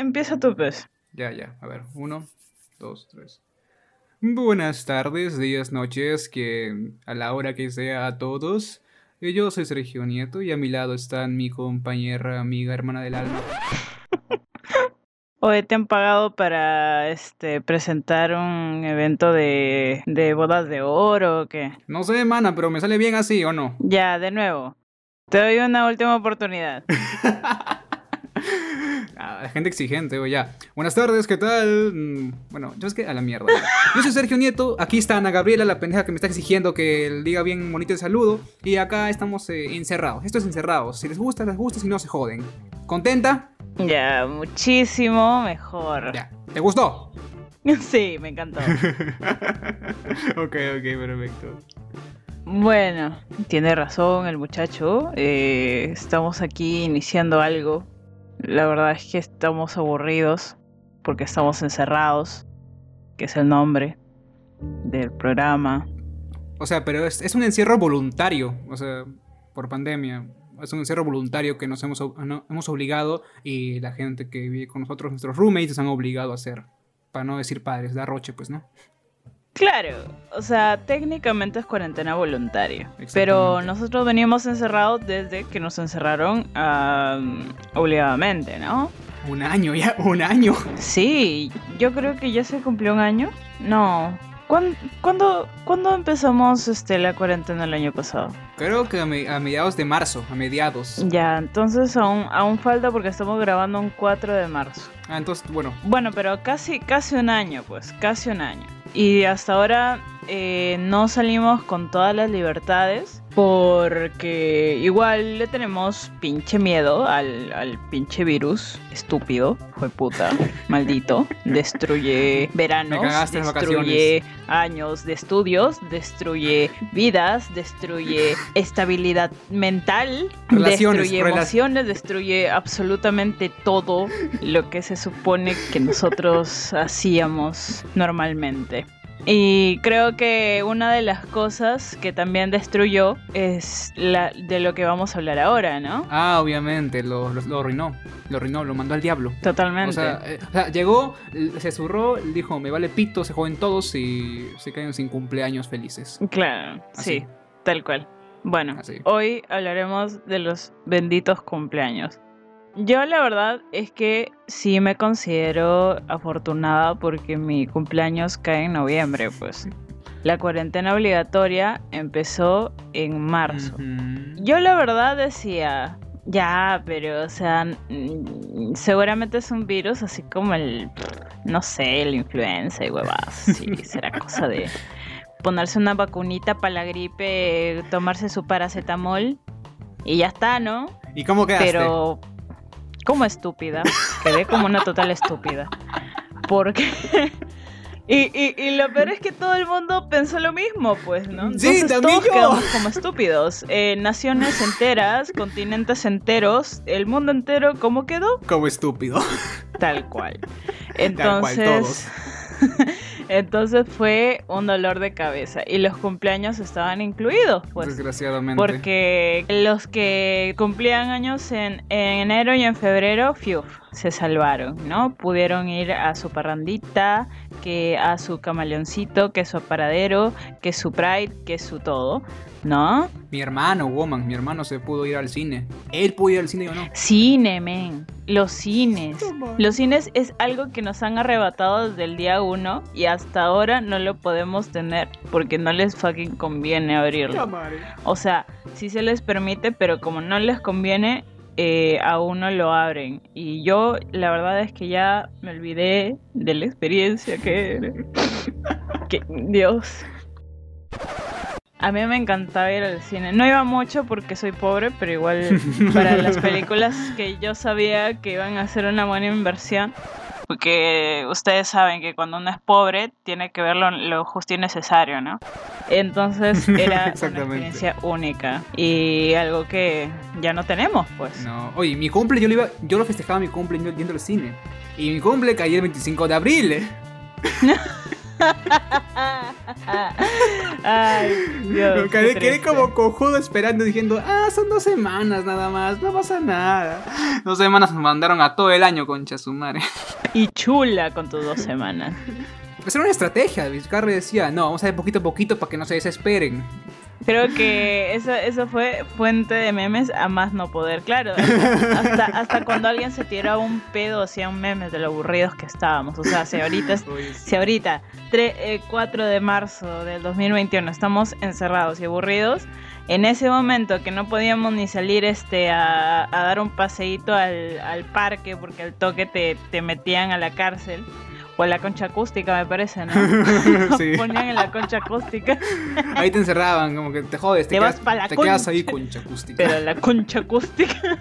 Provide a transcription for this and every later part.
Empieza tu pues. Ya, ya. A ver, uno, dos, tres. Buenas tardes, días, noches, que a la hora que sea a todos. Eh, Yo soy Sergio Nieto y a mi lado está mi compañera, amiga, hermana del alma. Hoy te han pagado para este presentar un evento de, de bodas de oro o qué. No sé, mana, pero me sale bien así o no. Ya, de nuevo. Te doy una última oportunidad. Ah, gente exigente, o ya. Buenas tardes, ¿qué tal? Mm, Bueno, yo es que a la mierda. Yo soy Sergio Nieto, aquí está Ana Gabriela, la pendeja que me está exigiendo que le diga bien bonito el saludo. Y acá estamos eh, encerrados. Esto es encerrados. Si les gusta, les gusta, si no, se joden. ¿Contenta? Ya, muchísimo mejor. Ya. ¿Te gustó? Sí, me encantó. ok, ok, perfecto. Bueno, tiene razón el muchacho. eh, estamos aquí iniciando algo. La verdad es que estamos aburridos porque estamos encerrados, que es el nombre del programa. O sea, pero es, un encierro voluntario, o sea, por pandemia. Es un encierro voluntario que nos hemos, no- hemos obligado y la gente que vive con nosotros, nuestros roommates, nos han obligado a hacer. Para no decir padres, da roche, pues, ¿no? Claro, o sea, técnicamente es cuarentena voluntaria, pero nosotros venimos encerrados desde que nos encerraron am, obligadamente, ¿no? Un año ya, un año. Sí, yo creo que ya se cumplió un año. No. ¿Cuán- ¿Cuándo, cuándo empezamos este, la cuarentena el año pasado? Creo que a mediados de marzo, a mediados. Ya, entonces aún, aún falta porque estamos grabando un 4 de marzo. Ah, entonces, bueno, Bueno, pero casi, casi un año, pues, casi un año. Y hasta ahora eh, no salimos con todas las libertades porque igual le tenemos pinche miedo al, al pinche virus estúpido, fue puta, maldito. Destruye veranos, destruye años de estudios, destruye vidas, destruye estabilidad mental, Relaciones, destruye emociones, destruye absolutamente todo lo que se supone que nosotros hacíamos normalmente. Y creo que una de las cosas que también destruyó es la de lo que vamos a hablar ahora, ¿no? ah, obviamente, lo, lo, lo arruinó. Lo arruinó, lo mandó al diablo. Totalmente. O sea, eh, o sea, llegó, se zurró, dijo, me vale pito, se joden todos y se caen sin cumpleaños felices. claro, así. sí, tal cual. Bueno, Así. hoy hablaremos de los benditos cumpleaños. Yo la verdad es que sí me considero afortunada porque mi cumpleaños cae en noviembre, pues. La cuarentena obligatoria empezó en marzo. Yo la verdad decía, ya, pero o sea, mm, seguramente es un virus así como el, no sé, el influenza y huevas. Sí, será cosa de ponerse una vacunita para la gripe, tomarse su paracetamol y ya está, ¿no? ¿Y cómo quedaste? Pero, como estúpida, quedé como una total estúpida. Porque... Y, y, y lo peor es que todo el mundo pensó lo mismo, pues, ¿no? Sí, Entonces también todos yo. quedamos como estúpidos. Eh, naciones enteras, continentes enteros, el mundo entero, ¿cómo quedó? Como estúpido. Tal cual. Tal cual, Entonces, entonces fue un dolor de cabeza. Y los cumpleaños estaban incluidos, pues. Desgraciadamente. Porque los que cumplían años en, en enero y en febrero, fiu, se salvaron, ¿no? Pudieron ir a su parrandita, que a su camaleoncito, que su aparadero, que su pride, que su todo, ¿no? Mi hermano, woman, mi hermano se pudo ir al cine. Él pudo ir al cine y yo no. Cine, men. Los cines. Los cines es algo que nos han arrebatado desde el día uno y hasta ahora no lo podemos tener porque no les fucking conviene abrirlo. O sea, sí se les permite, pero como no les conviene, eh, aún no lo abren. Y yo, la verdad es que ya me olvidé de la experiencia que que, Dios. A mí me encantaba ir al cine. No iba mucho porque soy pobre, pero igual para las películas que yo sabía que iban a ser una buena inversión. Porque ustedes saben que cuando uno es pobre tiene que ver lo, lo justo y necesario, ¿no? Entonces era una experiencia única y algo que ya no tenemos, pues. No. Oye, mi cumple, yo lo, iba, yo lo festejaba mi cumple yendo yendo al cine. Y mi cumple caía el 25 de abril. Ay, Dios. quedé, qué quedé triste. como cojudo esperando diciendo, ah, son dos semanas nada más, no pasa nada. Dos semanas nos mandaron a todo el año, concha su madre. Y chula con tus dos semanas. Pues era una estrategia, Vizcarra decía, no, vamos a ir poquito a poquito para que no se desesperen. Creo que eso, eso fue fuente de memes a más no poder. Claro, hasta, hasta cuando alguien se tiraba un pedo hacían memes de lo aburridos que estábamos. O sea, si ahorita, si ahorita 3, eh, 4 de marzo del 2021 estamos encerrados y aburridos, en ese momento que no podíamos ni salir este a, a dar un paseíto al, al parque porque al toque te, te metían a la cárcel. O a la concha acústica, me parece, ¿no? Nos Sí. ponían en la concha acústica. Ahí te encerraban, como que te jodes, te, Te vas quedas, pa' la te quedas concha. ahí concha acústica. Pero la concha acústica.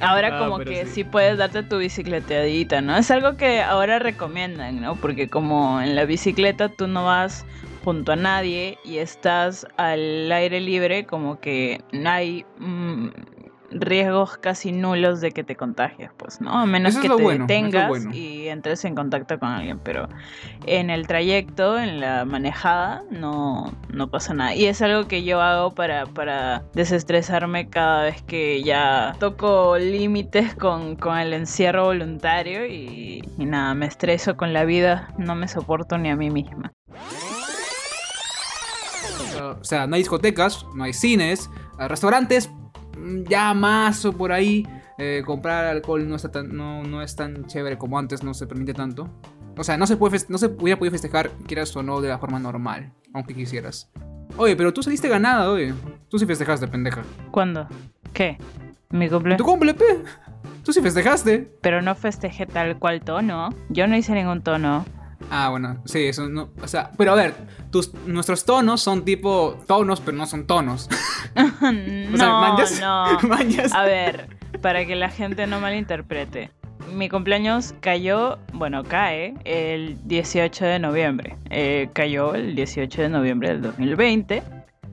Ahora Ah, como que sí. sí. puedes darte tu bicicleteadita, ¿no? Es algo que ahora recomiendan, ¿no? Porque como en la bicicleta tú no vas junto a nadie y estás al aire libre, como que no hay mm, riesgos casi nulos de que te contagies, pues, ¿no? A menos Eso que te bueno, detengas bueno. y entres en contacto con alguien, pero en el trayecto, en la manejada, no, no pasa nada. Y es algo que yo hago para, para desestresarme cada vez que ya toco límites con, con el encierro voluntario y, y nada, me estreso con la vida, no me soporto ni a mí misma. O sea, no hay discotecas, no hay cines, eh, restaurantes, ya más o por ahí. eh, comprar alcohol no, está tan, no, no es tan chévere como antes, no se permite tanto. O sea, no se, puede no se hubiera podido festejar, quieras o no, de la forma normal, aunque quisieras. Oye, pero tú saliste ganada, oye. Tú sí festejaste, pendeja. ¿Cuándo? ¿Qué? ¿Mi cumple? ¿Tu cumple, pe? Tú sí festejaste. Pero no festejé tal cual tono. Yo no hice ningún tono. Ah, bueno, sí, eso no. O sea, pero a ver, tus, nuestros tonos son tipo tonos, pero no son tonos. no, O sea, ¿manjas? no. ¿Manjas? A ver, para que la gente no malinterprete. Mi cumpleaños cayó, bueno, cae el 18 de noviembre. Eh, cayó el 18 de noviembre del 2020.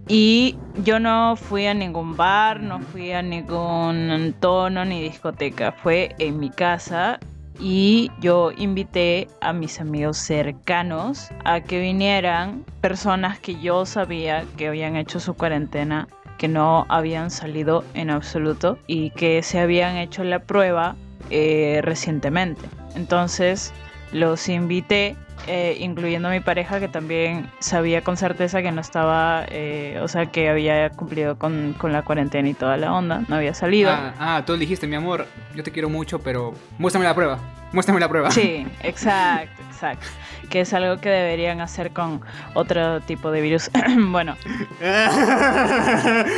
Y yo no fui a ningún bar, no fui a ningún tono ni discoteca. Fue en mi casa y yo invité a mis amigos cercanos a que vinieran personas que yo sabía que habían hecho su cuarentena que no habían salido en absoluto y que se habían hecho la prueba eh, recientemente. Entonces los invité, eh, incluyendo a mi pareja que también sabía con certeza que no estaba, eh, o sea, que había cumplido con, con la cuarentena y toda la onda, no había salido. Ah, ah, tú dijiste, mi amor, yo te quiero mucho, pero muéstrame la prueba. Muéstrame la prueba. Sí, exacto, exacto. Que es algo que deberían hacer con otro tipo de virus. bueno,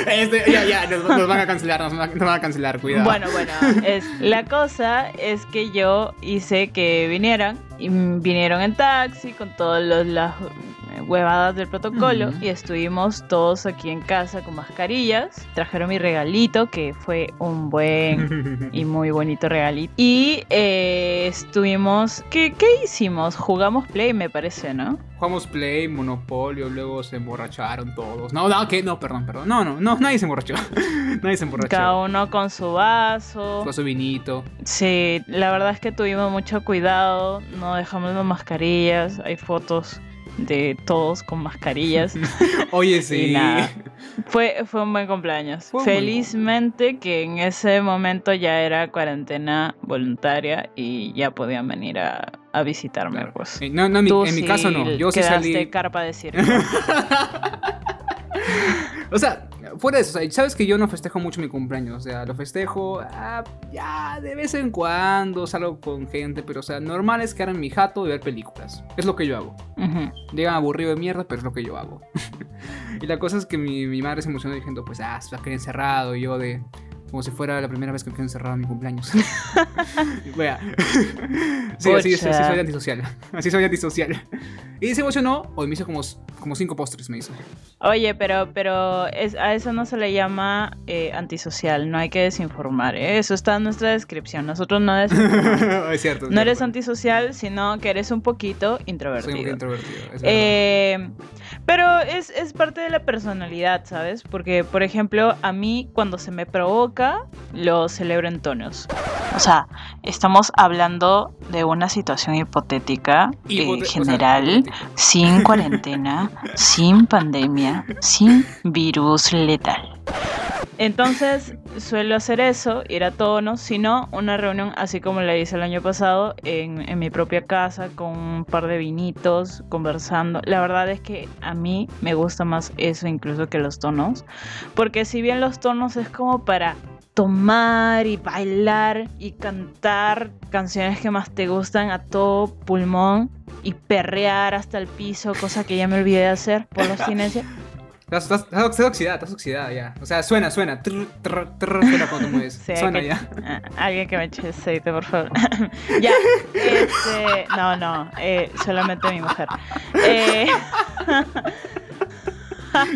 Este, ya, ya, nos, nos van a cancelar, nos, van a- nos van a cancelar, cuidado. Bueno, bueno, es, la cosa es que yo hice que vinieran y vinieron en taxi con todas los- eh, huevadas del protocolo y estuvimos todos aquí en casa con mascarillas. Trajeron mi regalito que fue un buen y muy bonito regalito. Y eh, estuvimos, ¿qué, ¿qué hicimos? Jugamos Play me parece, ¿no? Jugamos Play, Monopolio, luego se emborracharon todos. No, no, que no, perdón, perdón. No, no, no, nadie se emborrachó. nadie se emborrachó. Cada uno con su vaso. Con su vinito. Sí, la verdad es que tuvimos mucho cuidado, no dejamos las mascarillas, hay fotos de todos con mascarillas. Oye, sí. Y nada. Fue, fue un buen cumpleaños. Fue un buen Felizmente que en ese momento ya era cuarentena voluntaria y ya podían venir a, a visitarme, Claro. pues. Eh, No, no, en mi, en mi caso no. Yo sí salí. carpa de circo. O sea, fuera de eso, sabes que yo no festejo mucho mi cumpleaños. O sea, lo festejo ah, ya de vez en cuando, salgo con gente, pero o sea, normal es quedar en mi jato y ver películas. Es lo que yo hago. Ujú. Llegan aburrido de mierda, pero es lo que yo hago. y la cosa es que mi, mi madre se emocionó diciendo, pues, ah, se va a quedar encerrado. Y yo de, como si fuera la primera vez que me quedé encerrado en mi cumpleaños. Wea. sí, así, así Pucha. soy antisocial. Así soy antisocial. Y se emocionó, hoy me hizo como, como cinco postres, me hizo. Oye, pero, pero es, a eso no se le llama eh, antisocial, no hay que desinformar. ¿eh? Eso está en nuestra descripción. Nosotros no, es cierto. no eres antisocial, sino que eres un poquito Soy introvertido. un poco introvertido. es. Eh, pero es, es parte de la personalidad, ¿sabes? Porque, por ejemplo, a mí cuando se me provoca lo celebro en tonos. O sea, estamos hablando de una situación hipotética en general, sin cuarentena, sin pandemia, sin virus letal. Entonces suelo hacer eso, ir a tonos, si no, una reunión así como la hice el año pasado en, mi propia casa con un par de vinitos, conversando. La verdad es que a mí me gusta más eso incluso que los tonos, porque si bien los tonos es como para tomar y bailar y cantar canciones que más te gustan a todo pulmón y perrear hasta el piso, cosa que ya me olvidé de hacer por los abstinencia. Estás, oxidada, estás oxidada ya. O sea, suena, suena. suena cuando mueves. suena ya. Alguien que me eche aceite, por favor. ya. Este. No, no. Eh, solamente mi mujer. Eh,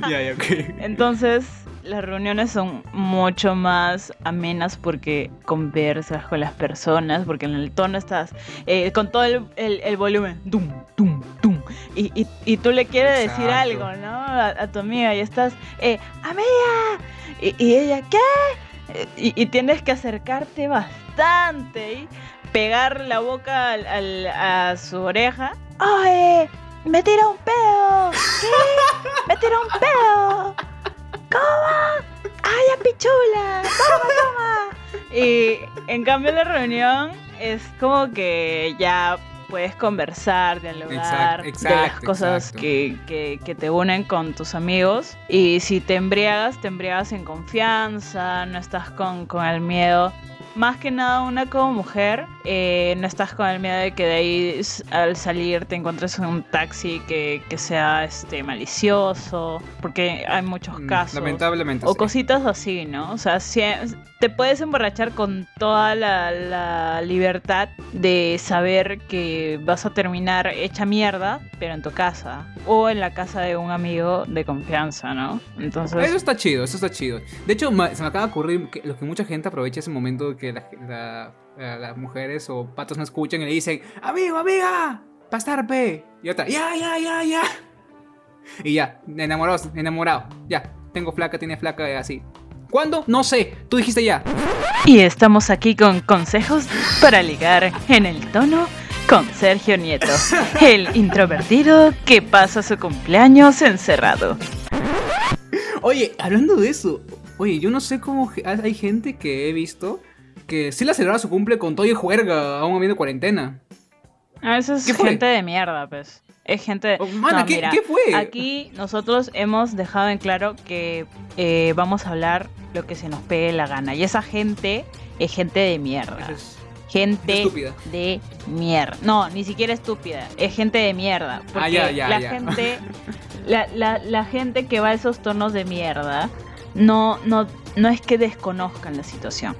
ya, ya, ok. Entonces las reuniones son mucho más amenas porque conversas con las personas, porque en el tono estás eh, con todo el, el, volumen, dum, dum, dum, y, y, y tú le quieres decir algo, ¿no? A, tu amiga y estás, eh, amiga, y, y ella, ¿qué? Y, tienes que acercarte bastante y pegar la boca al, a su oreja. ¡Ay! ¡Me tira un pedo! ¿Qué? ¡Me tira un pedo! ¿Cómo? ¡Ay, a pichula! ¡Toma, toma! Y en cambio la reunión es como que ya puedes conversar, dialogar de las cosas que, que, te unen con tus amigos. Y si te embriagas, te embriagas en confianza, no estás con, con el miedo más que nada una como mujer, eh, no estás con el miedo de que de ahí al salir te encuentres en un taxi que, sea este malicioso, porque hay muchos mm, casos. Lamentablemente. O cositas así, ¿no? O sea, te puedes emborrachar con toda la, la, libertad de saber que vas a terminar hecha mierda, pero en tu casa. O en la casa de un amigo de confianza, ¿no? Entonces... Eso está chido, eso está chido. De hecho, se me acaba de ocurrir que lo que mucha gente aprovecha ese momento que las mujeres o patos no escuchan y le dicen, amigo, amiga, pastarpe. Y otra, ya, ya, ya, ya. Y ya, enamorado, enamorado. Ya, tengo flaca, tiene flaca, así. ¿Cuándo? No sé, tú dijiste ya. Y estamos aquí con consejos para ligar en el tono con Sergio Nieto, el introvertido que pasa su cumpleaños encerrado. Oye, hablando de eso, oye, yo no sé cómo hay gente que he visto que sí la celebra su cumple con todo y juerga a un amigo de cuarentena. A eso es gente de mierda, pues. Es gente de... Oh, ¿qué, fue? Aquí nosotros hemos dejado en claro que eh, vamos a hablar lo que se nos pegue la gana. Y esa gente es gente de mierda. gente de mierda. No, ni siquiera estúpida. Es gente de mierda. Ah, porque la gente. La, la, la, gente que va a esos tonos de mierda no, no, no es que desconozcan la situación.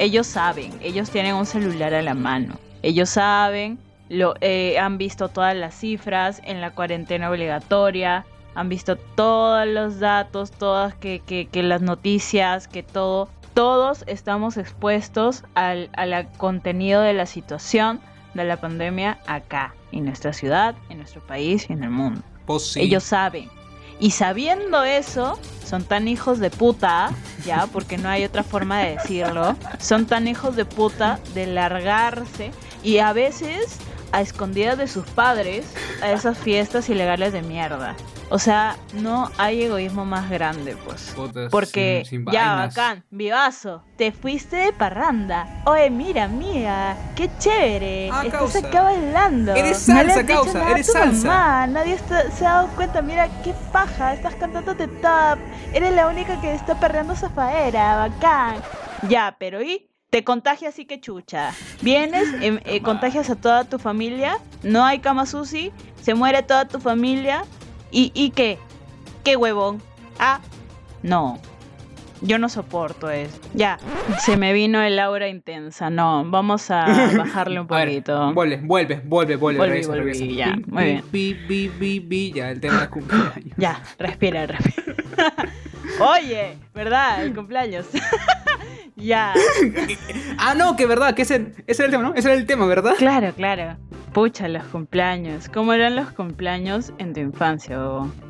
Ellos saben, ellos tienen un celular a la mano. Ellos saben, lo, eh, han visto todas las cifras en la cuarentena obligatoria, han visto todos los datos, todas que, que, las noticias, que todo. Todos estamos expuestos al, al contenido de la situación de la pandemia acá, en nuestra ciudad, en nuestro país y en el mundo. Pues ellos saben. Y sabiendo eso, son tan hijos de puta, ya, porque no hay otra forma de decirlo, son tan hijos de puta de largarse y a veces a escondidas de sus padres a esas fiestas ilegales de mierda. O sea, no hay egoísmo más grande, pues. Porque ya, bacán, vivazo, te fuiste de parranda. Oye, mira, mía, qué chévere. Ah, Estás acá bailando. Eres salsa, causa, eres salsa. Nadie se ha dado cuenta, mira, qué paja, estás cantando de top. Eres la única que está perreando zafaera, bacán. Ya, pero ¿y? Te contagias y que chucha. Vienes, em, eh, contagias a toda tu familia, no hay cama sushi, se muere toda tu familia, ¿Y, y qué? ¿Qué huevón? Ah, no. Yo no soporto eso. Ya, se me vino el aura intensa. No, vamos a bajarle un poquito. vuelve, vuelve, vuelve, vuelve. Vuelve, vuelve, ya, muy bien. Bi, bi, bi, bi, ya, el tema de cumpleaños. Ya, respira, respira. Oye, ¿verdad? El cumpleaños. Ya. ah, no, que verdad, que ese, ese era el tema, ¿no? Ese era el tema, ¿verdad? Claro, claro. Pucha, los cumpleaños. ¿Cómo eran los cumpleaños en tu infancia,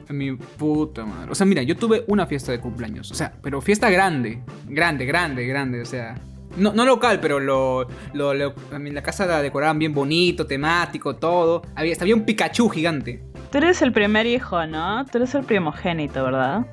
Mi puta madre. O sea, mira, yo tuve una fiesta de cumpleaños. O sea, pero fiesta grande. grande, grande, grande, o sea. No, no local, pero lo, lo, la casa la decoraban bien bonito, temático, todo. Había, hasta había un Pikachu gigante. Tú eres el primer hijo, ¿no? Tú eres el primogénito, ¿verdad?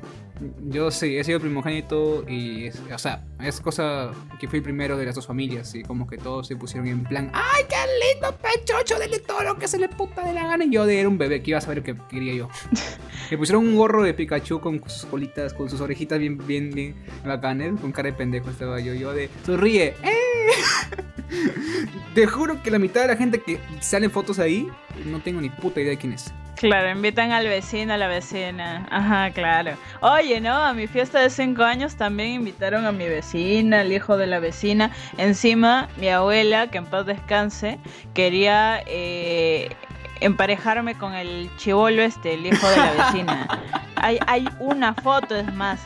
Yo sí, he sido primogénito y, es- o sea, es cosa que fui el primero de las dos familias y como que todos se pusieron en plan, ¡ay, qué lindo pechocho! Dele todo lo que se le puta de la gana. Y yo de era un bebé que iba a saber lo que quería yo. Me pusieron un gorro de Pikachu con sus colitas, con sus orejitas bien, bien, bien bacanes, con cara de pendejo estaba yo. Yo de, sonríe, ¡eh! Te juro que la mitad de la gente que sale en fotos ahí, no tengo ni puta idea de quién es. Claro, invitan al vecino, a la vecina. Ajá, claro. Oye, ¿no? A mi fiesta de 5 años también invitaron a mi vecina, al hijo de la vecina. Encima, mi abuela, que en paz descanse, quería eh, emparejarme con el chivolo este, el hijo de la vecina. Hay, hay una foto, es más.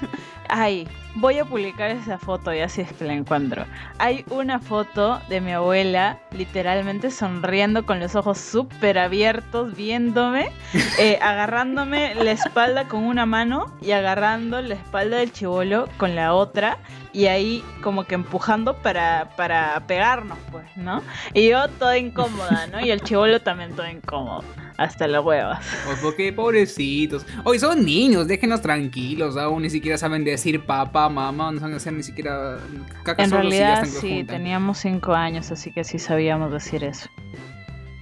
Ay, voy a publicar esa foto y así es que la encuentro. Hay una foto de mi abuela literalmente sonriendo con los ojos súper abiertos, viéndome, eh, agarrándome la espalda con una mano y agarrando la espalda del chivolo con la otra y ahí como que empujando para, para pegarnos, pues, ¿no? Y yo toda incómoda, ¿no? Y el chivolo también todo incómodo, hasta las huevas. O porque pobrecitos. Hoy son niños, déjenlos tranquilos. Aún ni siquiera saben decir papá, mamá, no saben hacer ni siquiera caca En realidad sí, teníamos cinco años, así que sí sabíamos decir eso.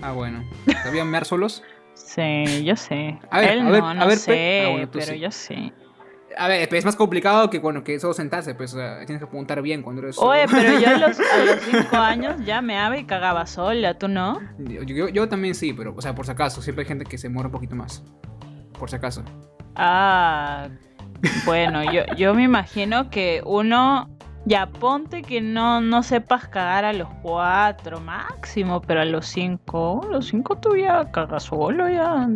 Ah, bueno. ¿Sabían mear solos? Sí, yo sé. A ver, Él a no, ver, no a ver, sé, ah, bueno, pero sí. yo sí. A ver, es más complicado que bueno, que solo sentarse, pues tienes que apuntar bien cuando eres Oye, solo. pero yo a los, a los cinco años ya meaba y cagaba sola, ¿tú no? Yo, yo- yo también sí, pero, o sea, por si acaso, siempre hay gente que se muere un poquito más. Por si acaso. Ah, bueno, yo, yo me imagino que uno, ya ponte que no, no sepas cagar a los cuatro máximo, pero a los cinco, a los cinco tú ya cagas solo, ya.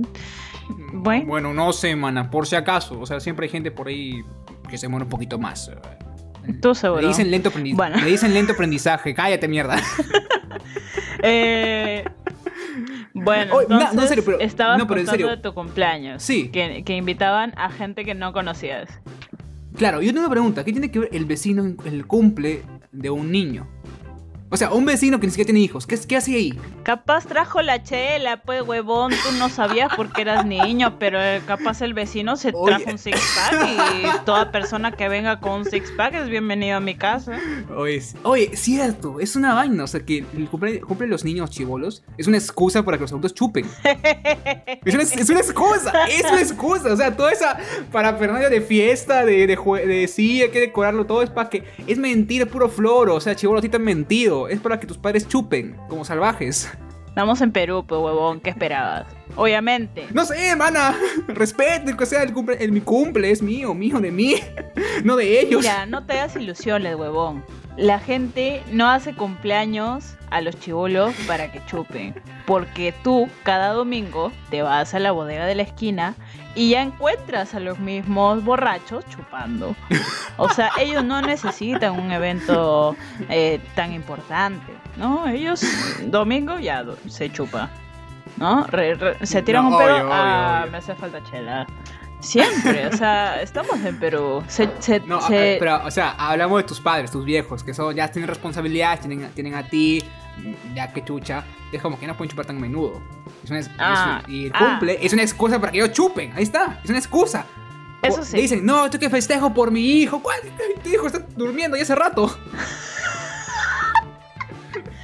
Bueno. Bueno, no sé, mana, por si acaso. O sea, siempre hay gente por ahí que se muere un poquito más. Tú seguro. Le dicen lento aprendizaje. Bueno. Le dicen lento aprendizaje. Cállate, mierda. Eh, bueno, Oye, no, no, en entonces serio, pero- estabas no, pero en contando serio. de tu cumpleaños. Sí. Que, que invitaban a gente que no conocías. Claro, yo tengo una pregunta. ¿Qué tiene que ver el vecino el cumple de un niño? O sea, un vecino que ni siquiera tiene hijos. ¿Qué, qué hace ahí? Capaz trajo la chela, pues huevón, tú no sabías porque eras niño, pero eh, capaz el vecino se Oye. trajo un six pack y toda persona que venga con un six pack es bienvenido a mi casa. Oye, oye, cierto, es una vaina. O sea, que el cumple, cumple de los niños chivolos es una excusa para que los adultos chupen. Es una, es una excusa, es una excusa. O sea, toda esa parafernalia de fiesta, de, de, jue- de sí, hay que decorarlo todo, es para que. Es mentira, es puro floro. O sea, chivolo, a ti te han mentido. Es para que tus padres chupen, como salvajes. Estamos en Perú, pues huevón, ¿qué esperabas? Obviamente. No sé, mana. Respete, que sea el cumple. El, mi cumple es mío, mío de mí. No de ellos. Mira, no te hagas ilusiones, huevón. La gente no hace cumpleaños a los chivolos para que chupen. Porque tú, cada domingo, te vas a la bodega de la esquina y ya encuentras a los mismos borrachos chupando. O sea, ellos no necesitan un evento eh, tan importante, ¿no? Ellos, domingo, ya se chupa. ¿No? Re- re- se tiran No, un pedo. obvio, ah, obvio. me hace falta chela. Siempre, o sea, estamos en Perú. Se, se- No, se- pero, o sea, hablamos de tus padres, tus viejos, que son, ya tienen responsabilidades, tienen, tienen a ti, ya que chucha. Es como que no pueden chupar tan a menudo. Es una, Ah, es- y el ah. cumple es una excusa para que ellos chupen. Ahí está, es una excusa. Eso sí. Dicen, no, esto que festejo por mi hijo. ¿Cuál? Tu hijo está durmiendo ya hace rato.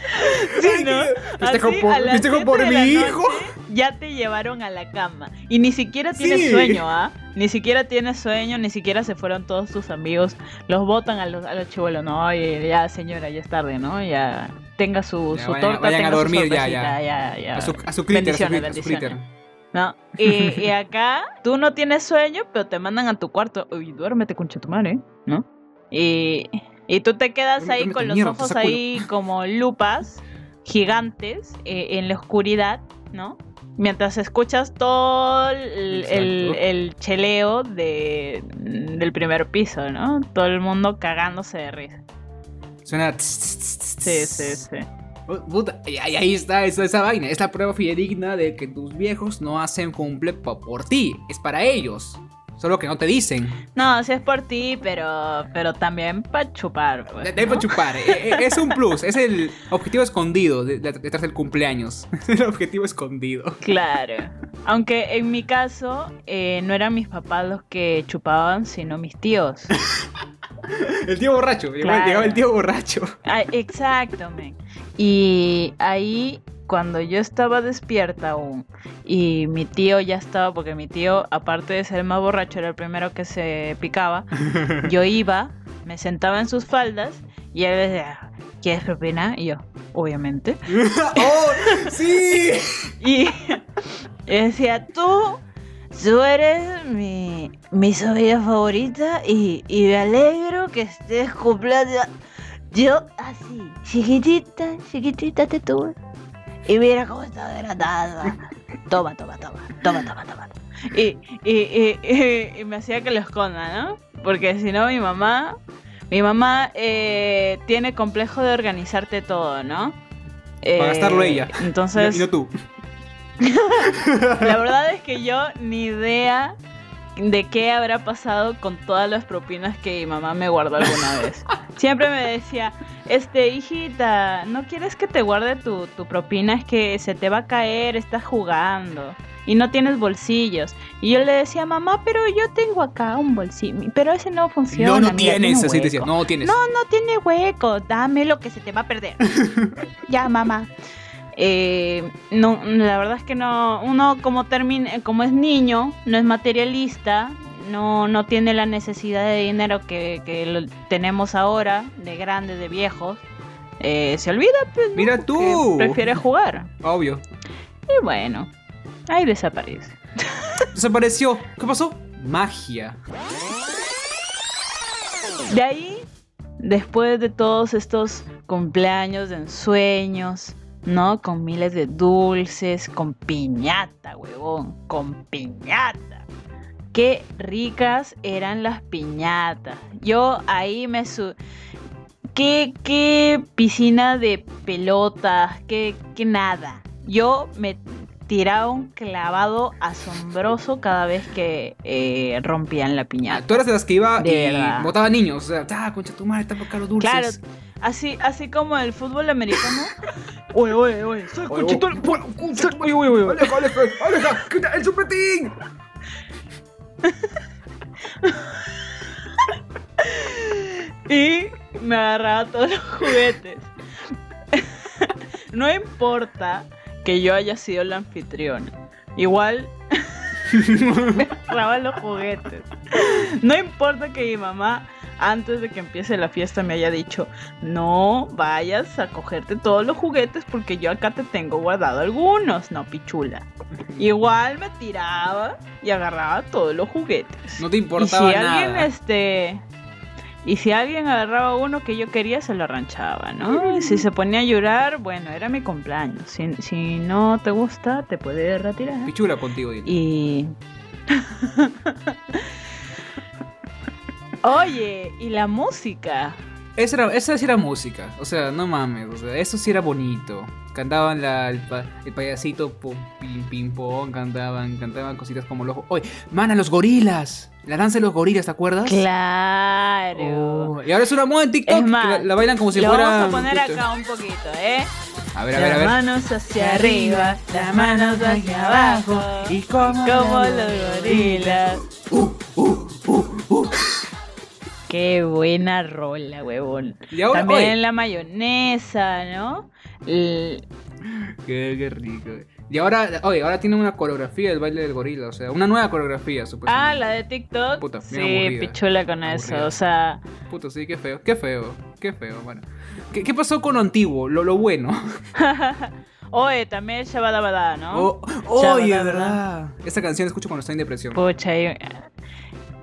Sí, ¿no? Festejo por, a festejo mi hijo. Ya te llevaron a la cama. Y ni siquiera tienes Sí. sueño, ¿ah? Ni siquiera tienes sueño, ni siquiera se fueron todos tus amigos. Los botan a los, a los chivolos. No, oye, ya señora, ya es tarde, ¿no? Ya tenga su, Ya, su vayan- torta, vayan a tenga su dormir ya, sorpresita, ya, ya. A su, a su critter, a su, Bendiciones, a su bendiciones. ¿No? Y, y acá tú no tienes sueño, pero te mandan a tu cuarto. Uy, duérmete, concha tu madre, ¿no? Y, y tú te quedas ahí con los mierda, ojos ahí como lupas gigantes eh, en la oscuridad, ¿no? Mientras escuchas todo el, el- cheleo de, del primer piso, ¿no? Todo el mundo cagándose de risa. Suena. Sí, sí, sí. Puta, y ahí, está esa, esa vaina. Es la prueba fidedigna de que tus viejos no hacen cumple por ti. Es para ellos. Solo que no te dicen. No, sí es por ti, pero, pero también para chupar. Pues, para chupar. eh, eh, es un plus. Es el objetivo escondido de- de- detrás del cumpleaños. el objetivo escondido. Claro. Aunque en mi caso, eh, no eran mis papás los que chupaban, sino mis tíos. El tío borracho. Llegaba- Claro. Llegaba el tío borracho. Ah, exacto. Y ahí, cuando yo estaba despierta aún, y mi tío ya estaba, porque mi tío, aparte de ser más borracho, era el primero que se picaba, yo iba, me sentaba en sus faldas, y él decía, ¿quieres propina? Y yo, obviamente. ¡Oh! ¡Sí! Y, y decía, tú, tú eres mi, mi sobrina favorita y, y me alegro que estés cumpleaños. Yo así, chiquitita, chiquitita te tuve. Y mira cómo está degradada. Toma, toma, toma, toma, toma, toma. Y, y, y, y- y me hacía que lo esconda, ¿no? Porque si no, mi mamá, mi mamá eh, tiene complejo de organizarte todo, ¿no? Para gastarlo ella. Entonces, Y no tú. la verdad es que yo ni idea de qué habrá pasado con todas las propinas que mi mamá me guardó alguna vez. Siempre me decía, este, hijita, ¿no quieres que te guarde tu, tu propina? Es que se te va a caer, estás jugando y no tienes bolsillos. Y yo le decía, mamá, pero yo tengo acá un bolsillo, pero ese no funciona. No, no mira, tienes. tiene Así te decía. hueco". No tienes. No, no tiene hueco. Dame lo que se te va a perder. ya, mamá. Eh, no, la verdad es que no. Uno como termina, como es niño, no es materialista, no, no tiene la necesidad de dinero que, que lo tenemos ahora, de grandes, de viejos. Eh, se olvida, pues. Mira tú. Prefiere jugar. Obvio. Y bueno, ahí desaparece. Desapareció. ¿Qué pasó? Magia. De ahí, después de todos estos cumpleaños de ensueños, ¿no? Con miles de dulces, con piñata, huevón, con piñata. Qué ricas eran las piñatas. Yo ahí me su... Qué, qué piscina de pelotas, qué, qué nada. Yo me tiraba un clavado asombroso cada vez que eh, rompían la piñata. Tú eras de las que iba De y verdad. botaba niños. O sea, ah, concha tu madre, está por los dulces. Claro, así, así como el fútbol americano. Oye, oye, oye, soy Oye, Conchito- oye, oye, concha tu Oye, oye, oye, oye. Aleja, aleja, aleja, quita el supetín. Y me agarraba todos los juguetes. no importa que yo haya sido la anfitriona. Igual me agarraba los juguetes. No importa que mi mamá antes de que empiece la fiesta me haya dicho, no vayas a cogerte todos los juguetes porque yo acá te tengo guardado algunos, no pichula. Igual me tiraba y agarraba todos los juguetes. No te Y si importaba alguien nada. este y si alguien agarraba uno que yo quería se lo arranchaba, ¿no? Y si se ponía a llorar, bueno, era mi cumpleaños. Si, si no te gusta, te puedes retirar. Pichula contigo, dile. Y Oye, y la música. Esa, era, esa sí era música. O sea, no mames. O sea, eso sí era bonito. Cantaban la, el, pa- el payasito pum, pim, pim, pom, cantaban, cantaban cositas como los... Oye, mana, los gorilas. La danza de los gorilas, ¿te acuerdas? Claro. Oh, y ahora es una moda en TikTok. Que más, la, la bailan como si Lo fuera... vamos a poner acá un poquito, ¿eh? A ver, a ver, a las ver. manos hacia arriba, las manos hacia abajo, Y como, como los gorilas. Qué buena rola, huevón. También la mayonesa, ¿no? L- Qué, qué rico. Y ahora, oye, ahora tiene una coreografía del baile del gorila. O sea, una nueva coreografía, Ah, supuestamente. la de TikTok. Puta, sí, aburrida. pichula con eso. O sea, Puto, sí, qué feo, qué feo, qué feo, bueno. ¿Qué, qué pasó con lo antiguo? Lo, lo bueno. oye, también Shabadabada, ¿no? Oh, oye, Chabadabada. verdad. Esta canción la escucho cuando estoy en depresión. Pucha, y-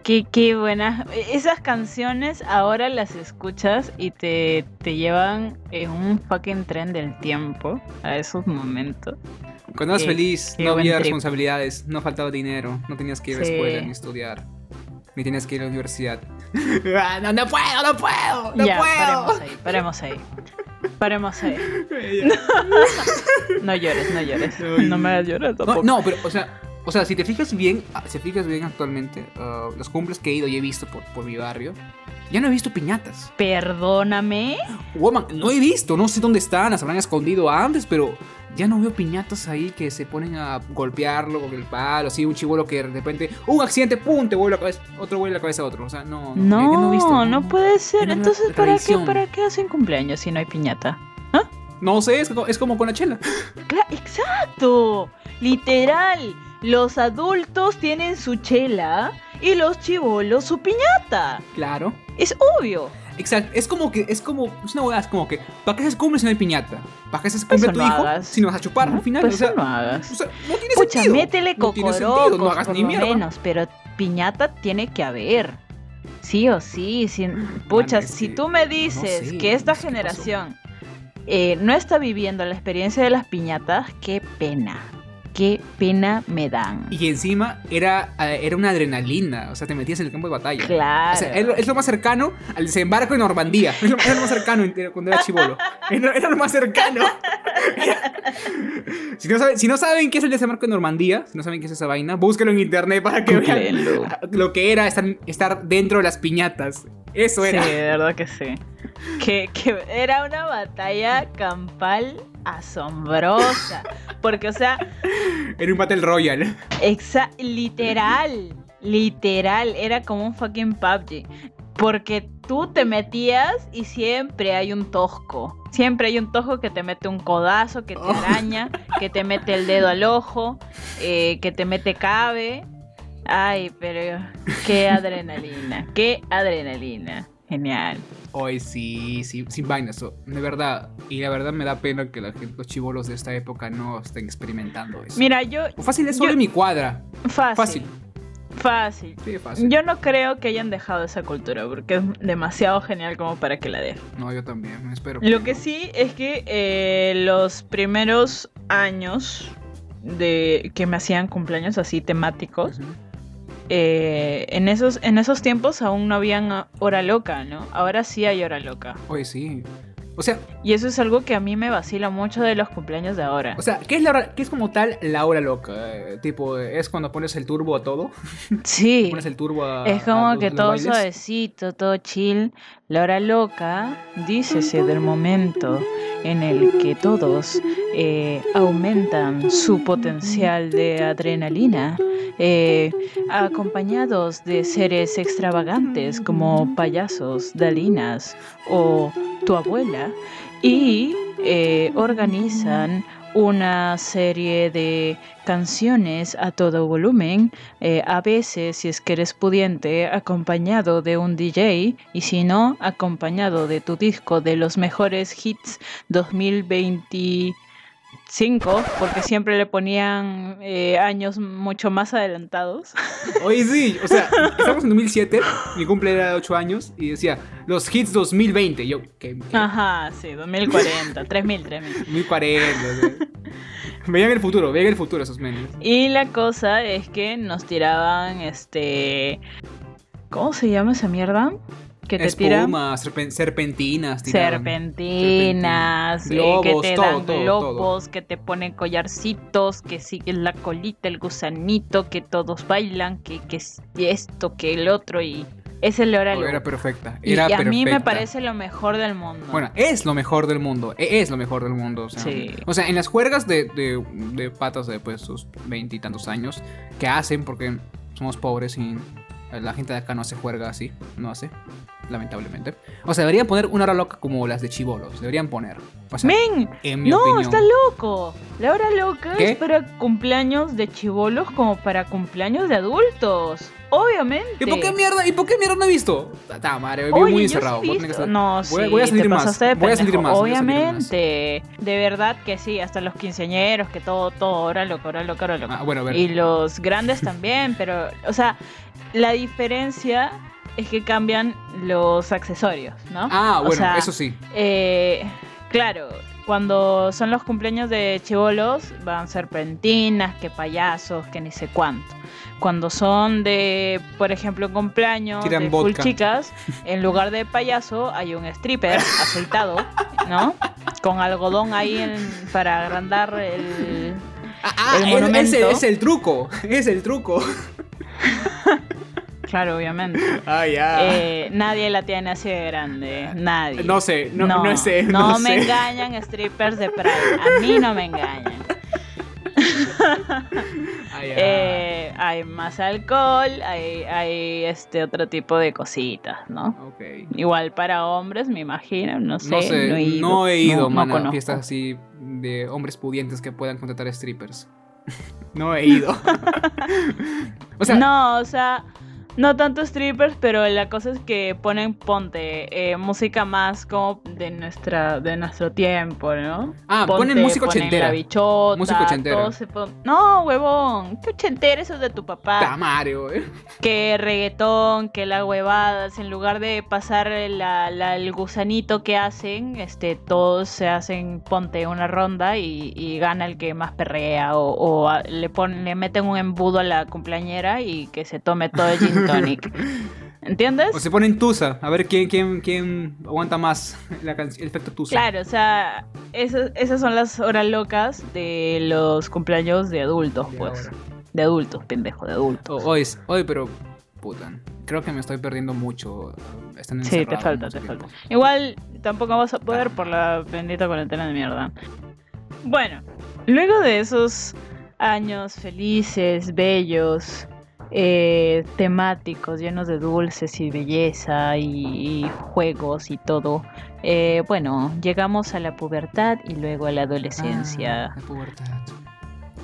qué, qué buenas. Esas canciones ahora las escuchas y te, te llevan en un fucking tren del tiempo a esos momentos. Cuando eras feliz, no había trip. responsabilidades, no faltaba dinero, no tenías que ir a la Sí. escuela ni estudiar, ni tenías que ir a la universidad. No, no puedo, no puedo, no ya, puedo. paremos ahí, paremos ahí. Paremos ahí. No llores, no llores. Ay. No me hagas llorar No, tampoco. no, pero, o sea, O sea, si te fijas bien, ah, si te fijas bien actualmente, ah, los cumples que he ido y he visto por, por mi barrio, ya no he visto piñatas. Perdóname. Woman, no he visto, no sé dónde están, las habrán escondido antes, pero ya no veo piñatas ahí que se ponen a golpearlo con el palo, así un chivolo que de repente, un accidente, pum, te vuelve la cabeza, otro vuelve la cabeza a otro. O sea, no, No, ya- ya no, he visto, no puede ser. no Entonces, ¿para qué. ¿para qué hacen cumpleaños si no hay piñata? No sé, es, es como con la chela. Cla- exacto. Literal. Los adultos tienen su chela y los chivolos su piñata. Claro. Es obvio. Exacto, es como que, es como, es una hueá, es como que, ¿para qué haces cumple si no hay piñata? ¿Para qué haces cumple tu no hijo hagas. si no vas a chupar ¿no? al final? Pues o sea, no hagas. o sea, no tiene Pucha, sentido. métele no tiene sentido, no hagas por ni lo mierda. menos, pero piñata tiene que haber. Sí o sí, sin, pucha, es si que tú me dices sé, que esta no generación eh, no está viviendo la experiencia de las piñatas, qué pena, qué pena me dan. Y encima era, eh, era una adrenalina, o sea, te metías en el campo de batalla. Claro. O sea, es, lo, es lo más cercano al desembarco en Normandía. Es lo, era lo más cercano cuando era chivolo. Era, era lo más cercano. si, no saben, si no saben qué es el desembarco en Normandía, si no saben qué es esa vaina, búsquelo en internet para que vean lo que era estar, estar dentro de las piñatas. Eso Sí, era. de verdad que sí. Que, que era una batalla campal asombrosa. Porque, o sea, Era un Battle Royale. exa literal, literal, era como un fucking PUBG. Porque tú te metías y siempre hay un tosco. Siempre hay un tosco que te mete un codazo, que te Oh. araña, que te mete el dedo al ojo, eh, que te mete cabe. Ay, pero qué adrenalina, qué adrenalina. Genial. Hoy sí, sí, sin vainas, de verdad. Y la verdad me da pena que la gente, los chivolos de esta época no estén experimentando eso. Mira, yo. Fácil es solo yo- en mi cuadra. Fácil. Fácil. Fácil. Sí, fácil. Yo no creo que hayan dejado esa cultura porque es demasiado genial como para que la dejen. No, yo también, espero. Lo que sí es que eh, los primeros años de que me hacían cumpleaños así temáticos. Eh, en esos en esos tiempos aún no habían hora loca, ¿no? Ahora sí hay hora loca. Oye, sí. O sea, Y eso es algo que a mí me vacila mucho de los cumpleaños de ahora. o sea, ¿qué es la hora, qué es como tal la hora loca? Eh, tipo, es cuando pones el turbo a todo. Sí. Pones el turbo a. Es a como los- que todo suavecito, todo chill. La hora loca, dícese del momento en el que todos eh, aumentan su potencial de adrenalina, eh, acompañados de seres extravagantes como payasos, dalinas o tu abuela, y eh, organizan una serie de canciones a todo volumen, eh, a veces, si es que eres pudiente, acompañado de un DJ, y si no, acompañado de tu disco de los mejores hits 2025, porque siempre le ponían eh, años mucho más adelantados. Oye, sí. O sea, estamos en 2007. Mi cumple era de 8 años. Y decía, los hits 2020. Y yo, ¿qué? qué? Ajá, sí, 2040, 3000, 3000. 2040. o sea. Veían el futuro, veían el futuro esos memes. Y la cosa es que nos tiraban, este... ¿Cómo se llama esa mierda? Que te serpen- serpentinas. tiraban. serpentinas, eh, Globos, que te todo, dan todo, globos, que te ponen collarcitos, que siguen la colita, el gusanito, que todos bailan, que, que es esto, que el otro, y ese es la hora Oh, era perfecta. Y a mí me perfecta. parece lo mejor del mundo. Bueno, es lo mejor del mundo. e- Es lo mejor del mundo. O sea, Sí. o sea en las juergas de, de, de patas de pues, sus veintitantos años que hacen porque somos pobres y la gente de acá no hace juerga así. No hace, lamentablemente. O sea, deberían poner una hora loca como las de chivolos. Deberían poner. O sea, ¡Men! en mi No, opinión. está loco. La hora loca ¿Qué? es para cumpleaños de chivolos como para cumpleaños de adultos. Obviamente. ¿Y por qué mierda? ¿Y por qué mierda no he visto? Ta madre, Oye, muy sí encerrado. voy hacer- No, voy, sí, voy a te más. de Voy a más. voy salir más. Obviamente. De verdad que sí, hasta los quinceañeros, que todo, todo, hora loca, hora loca, hora loca. Ah, bueno, a ver. Y los grandes también, pero, o sea, la diferencia es que cambian los accesorios, ¿no? Ah, O bueno, sea, eso sí. eh, claro, cuando son los cumpleaños de chivolos, van serpentinas, que payasos, que ni sé cuánto. Cuando son de, por ejemplo, cumpleaños Tiran de full chicas, en lugar de payaso hay un stripper aceitado, ¿no? Con algodón ahí en- para agrandar el, Ah, el monumento. Es, el truco, es el truco. Claro, obviamente. Ah, ya. Eh, nadie la tiene así de grande. Nadie. No sé, no, no, sé. No, me engañan strippers de Pride. A mí no me engañan. Eh, hay más alcohol, hay, hay, este otro tipo de cositas, ¿no? Igual para hombres, me imagino, no sé. No, he ido, a fiestas así de hombres pudientes que puedan contratar strippers. no he ido. o sea, no, o sea, no tanto strippers, pero la cosa es que ponen, ponte, eh, música más como de nuestra de nuestro tiempo, ¿no? Ah, ponen música ochentera. La bichota, música ochentera. No, huevón, qué ochentera eso es de tu papá. Tamario, eh. Que reggaetón, que la huevadas, en lugar de pasar la, el gusanito que hacen, este, todos se hacen, ponte, una ronda y, gana el que más perrea o, le, ponen, le meten un embudo a la cumpleañera y que se tome todo el gin ¿Entiendes? O se ponen Tusa, a ver quién, quién, quién aguanta más el efecto Tusa. Claro, o sea, esas, esas son las horas locas de los cumpleaños de adultos, pues. De adultos, pendejo, de adultos. Hoy, hoy, pero puta, creo que me estoy perdiendo mucho. Están sí, te falta, te falta. Igual tampoco vas a poder por la bendita cuarentena de mierda. Bueno, luego de esos años felices, bellos, eh, temáticos, llenos de dulces y belleza y, juegos y todo. Eh, bueno, llegamos a la pubertad y luego a la adolescencia. Ah, la pubertad.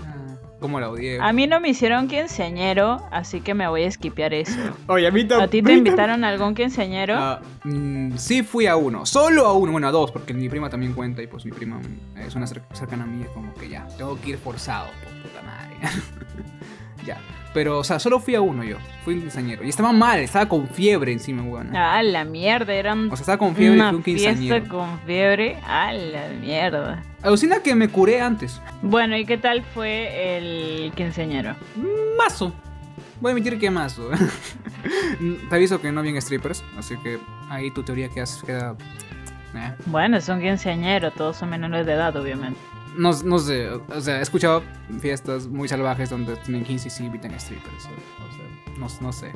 Ah, ¿Cómo la odié? A mí no me hicieron quinceañero, así que me voy a esquipear eso. Oye, a mí también. ¿A ti te invitaron a algún quinceañero? Ah, mm, sí fui a uno, solo a uno, bueno, a dos, porque mi prima también cuenta y pues mi prima es una cercana a mí, como que ya, tengo que ir forzado, puta madre. ya. Pero, o sea, solo fui a uno yo. Fui un quinceañero. Y estaba mal, estaba con fiebre encima, weón. Ah, la mierda, eran. O sea, estaba con fiebre y fui un quinceañero. Fiesta con fiebre, ah, la mierda. Alucina que me curé antes. Bueno, ¿y qué tal fue el quinceañero? Mazo. Voy a admitir que mazo. Te aviso que no habían strippers, así que ahí tu teoría queda. Eh. Bueno, es un quinceañero, todos son menores de edad, obviamente no, no sé, o sea, he escuchado fiestas muy salvajes donde tienen 15 y sí invitan strippers. O sea, no, no, sé.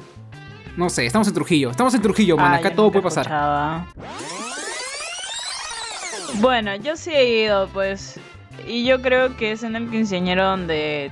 No sé, estamos en Trujillo. Estamos en Trujillo, man. Acá todo puede pasar. Bueno, yo sí he ido, pues. Y yo creo que es en el quinceañero donde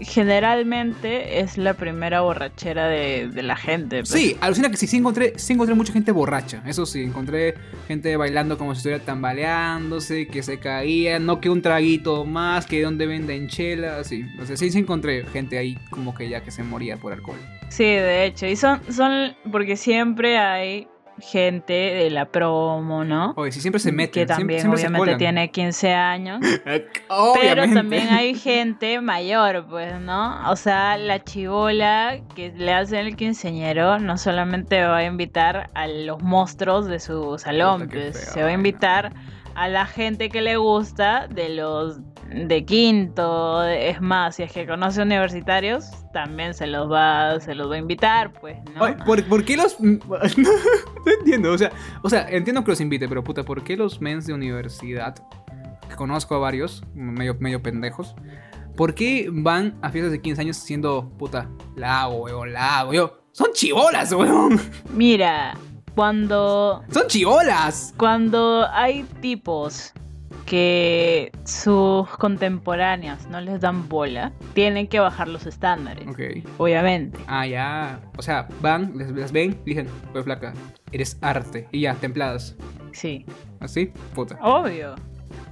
generalmente es la primera borrachera de, la gente. Pues. Sí, alucina que sí, sí encontré, sí encontré mucha gente borracha. Eso sí, encontré gente bailando como si estuviera tambaleándose, que se caía, no que un traguito más, que donde venden chela, así. O sea, sí, sí encontré gente ahí como que ya que se moría por alcohol. Sí, de hecho, y son, son porque siempre hay gente de la promo, ¿no? Oye, si siempre se mete. Que también obviamente tiene 15 años. pero también hay gente mayor, pues, ¿no? O sea, la chivola que le hace el quinceñero no solamente va a invitar a los monstruos de su salón, pues, se va a invitar a la gente que le gusta de los de quinto, es más, si es que conoce universitarios, también se los va, se los va a invitar, pues, ¿no? ¿por, qué los no, entiendo, o sea, o sea, entiendo que los invite, pero puta, ¿por qué los mens de universidad, que conozco a varios, medio, medio pendejos, ¿por qué van a fiestas de 15 años siendo puta, la hago, weón, la hago? Yo, son chivolas, weón. Mira, cuando. ¡Son chivolas! Cuando hay tipos que sus contemporáneas no les dan bola, tienen que bajar los estándares. Ok. Obviamente. Ah, ya. O sea, van, les, las ven dicen, pues flaca, eres arte. Y ya, templadas. Sí. ¿Así? Puta. Obvio.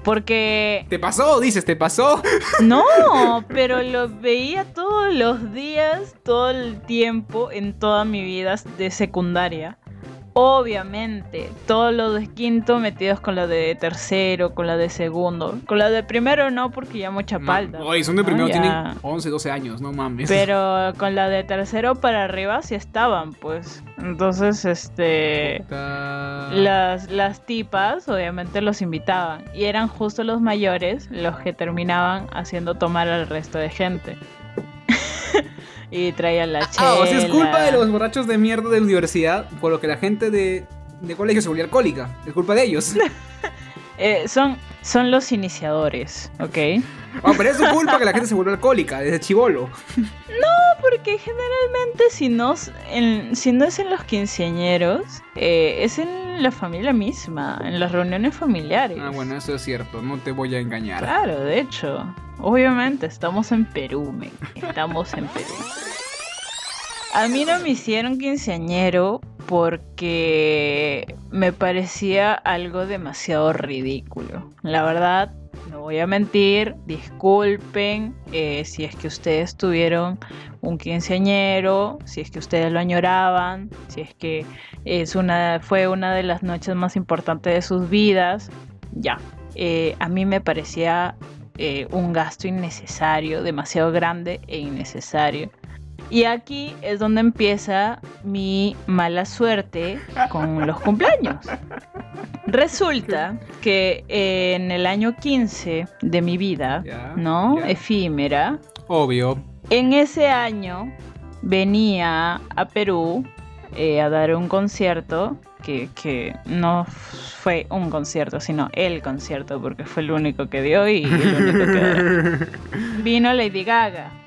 Porque... ¿Te pasó? Dices, ¿te pasó? No, pero lo veía todos los días, todo el tiempo, en toda mi vida de secundaria. Obviamente, todos los de quinto metidos con la de tercero, con la de segundo. Con la de primero no, porque ya mucha palda. Oye, son de primero, tienen 11, 12 años, no mames. Pero con la de tercero para arriba sí estaban, pues. Entonces, este. Las, las tipas, obviamente, los invitaban. Y eran justo los mayores los que terminaban haciendo tomar al resto de gente y traían la chela. Ah, o sea, es culpa de los borrachos de mierda de la universidad por lo que la gente de, de colegio se volvió alcohólica. Es culpa de ellos. Eh, son, son los iniciadores, ¿ok? Oh, pero es su culpa que la gente se vuelve alcohólica desde chivolo. No, porque generalmente si no, en, si no es en los quinceañeros, eh, es en la familia misma, en las reuniones familiares. Ah, bueno, eso es cierto, no te voy a engañar. Claro, de hecho. Obviamente, estamos en Perú, me. Estamos en Perú. A mí no me hicieron quinceañero porque me parecía algo demasiado ridículo. La verdad, no voy a mentir, disculpen eh, si es que ustedes tuvieron un quinceañero, si es que ustedes lo añoraban, si es que es una, fue una de las noches más importantes de sus vidas. Ya, eh, a mí me parecía eh, un gasto innecesario, demasiado grande e innecesario. Y aquí es donde empieza mi mala suerte con los cumpleaños. Resulta que en el año 15 de mi vida, ¿no? Efímera. Obvio. En ese año venía a Perú eh, a dar un concierto que, que, no fue un concierto, sino el concierto, porque fue el único que dio y el único que Vino Lady Gaga.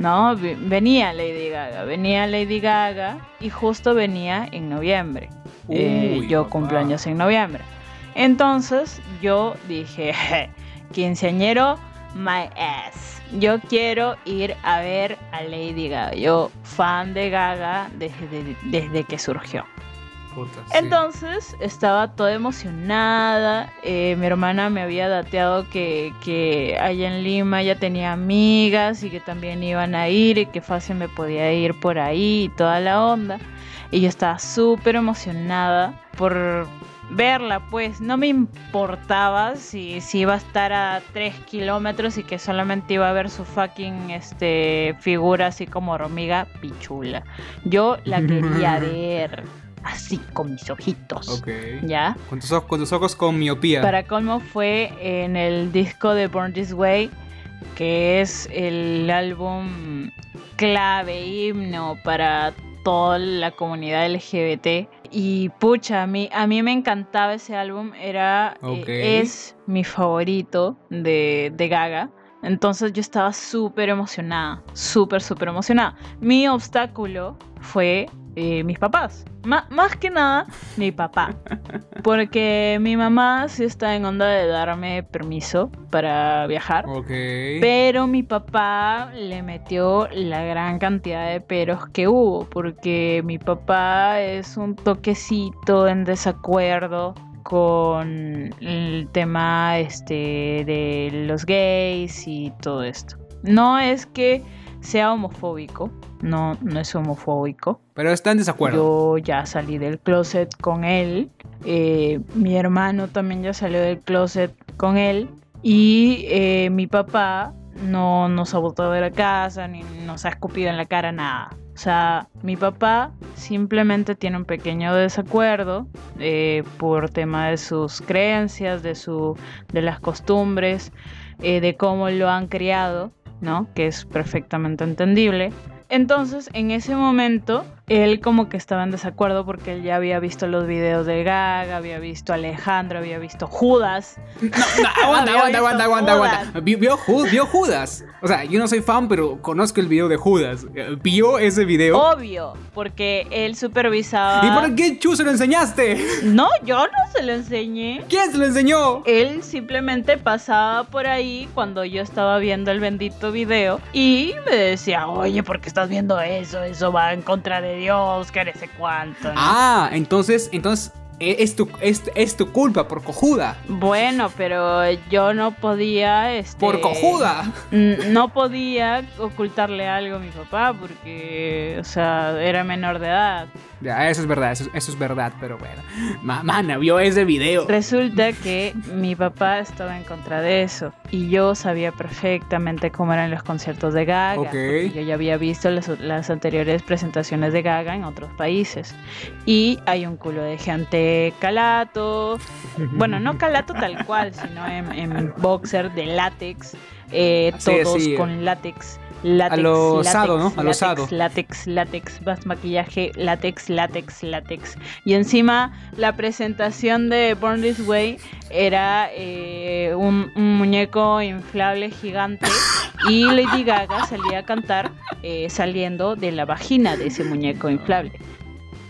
No, venía Lady Gaga, venía Lady Gaga y justo venía en noviembre. Eh, yo cumpleaños en noviembre. Entonces yo dije, quinceañero, my ass. Yo quiero ir a ver a Lady Gaga. Yo fan de Gaga desde, desde que surgió. Entonces estaba toda emocionada. Eh, mi hermana me había dateado que, que, allá en Lima ya tenía amigas y que también iban a ir y que fácil me podía ir por ahí y toda la onda. Y yo estaba súper emocionada por verla, pues no me importaba si, si iba a estar a 3 kilómetros y que solamente iba a ver su fucking este, figura así como hormiga pichula. Yo la quería ver así con mis ojitos. Ok. ¿Ya? Con tus, ojos, con tus ojos con miopía. Para colmo fue en el disco de Born This Way, que es el álbum clave, himno para toda la comunidad LGBT. Y pucha, a mí, a mí me encantaba ese álbum, era, eh, es mi favorito de, de Gaga. Entonces yo estaba súper emocionada, súper, súper emocionada. Mi obstáculo fue eh, mis papás. más que nada, mi papá. Porque mi mamá sí está en onda de darme permiso para viajar. Pero mi papá le metió la gran cantidad de peros que hubo. Porque mi papá es un toquecito en desacuerdo con el tema este de los gays y todo esto. No es que sea homofóbico, no, no es homofóbico. Pero está en desacuerdo. Yo ya salí del closet con él. Eh, mi hermano también ya salió del closet con él. Y eh, mi papá no nos ha botado de la casa, ni nos ha escupido en la cara, nada. O sea, mi papá simplemente tiene un pequeño desacuerdo eh, por tema de sus creencias, de, su, de las costumbres, de cómo lo han criado, ¿no? Que es perfectamente entendible. Entonces, en ese momento, él como que estaba en desacuerdo porque él ya había visto los videos de Gaga, había visto Alejandro, había visto Judas. No, aguanta, aguanta, aguanta, aguanta, aguanta, ¿Vio, Judas? O sea, yo no soy fan, pero conozco el video de Judas. ¿Vio ese video? Obvio, porque él supervisaba... ¿Y por qué Chu se lo enseñaste? No, yo no se lo enseñé. ¿Quién se lo enseñó? Él simplemente pasaba por ahí cuando yo estaba viendo el bendito video y me decía, oye, ¿por qué estás viendo eso? Eso va en contra de Dios, que eres cuánto. Ah, entonces, entonces e, es tu, es, es, tu culpa por cojuda. Bueno, pero yo no podía. Este, ¿Por cojuda? No podía ocultarle algo a mi papá porque, o sea, era menor de edad. Ya, eso es verdad, eso, es verdad, pero bueno. Mamá, vio ese video. Resulta que mi papá estaba en contra de eso y yo sabía perfectamente cómo eran los conciertos de Gaga. Yo ya había visto las, las, anteriores presentaciones de Gaga en otros países. Y hay un culo de gente calato. Bueno, no calato tal cual, sino en, boxer de látex. Eh, todos con látex látex, A lo látex, sado, ¿no? A lo látex, sado. Látex, látex, más maquillaje, látex, látex, látex. Y encima la presentación de Born This Way era eh, un, un muñeco inflable gigante y Lady Gaga salía a cantar eh, saliendo de la vagina de ese muñeco inflable.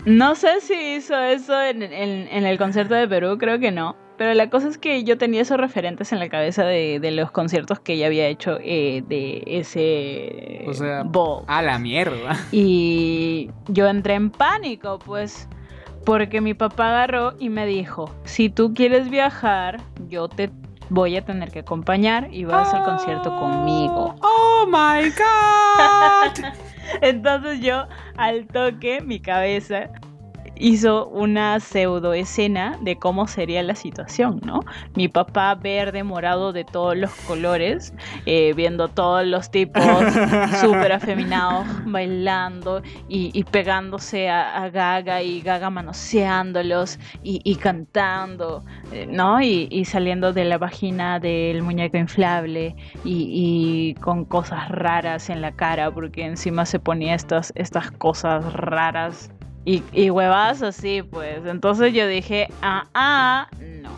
No sé si hizo eso en, en- en el concierto de Perú, creo que no. Pero la cosa es que yo tenía esos referentes en la cabeza de, de los conciertos que ella había hecho eh, de ese O sea. A la mierda. Y yo entré en pánico, pues, porque mi papá agarró y me dijo, si tú quieres viajar, yo te voy a tener que acompañar y vas al concierto conmigo. Oh my god. Entonces yo, al toque, mi cabeza hizo una pseudo escena de cómo sería la situación, ¿no? Mi papá verde, morado de todos los colores, eh, viendo todos los tipos súper afeminados bailando y, y pegándose a, a Gaga y Gaga manoseándolos y, y cantando, eh, ¿no? Y, y saliendo de la vagina del muñeco inflable y, y con cosas raras en la cara porque encima se ponía estas, estas cosas raras y, y huevadas así, pues. Entonces yo dije, ah, ah, no.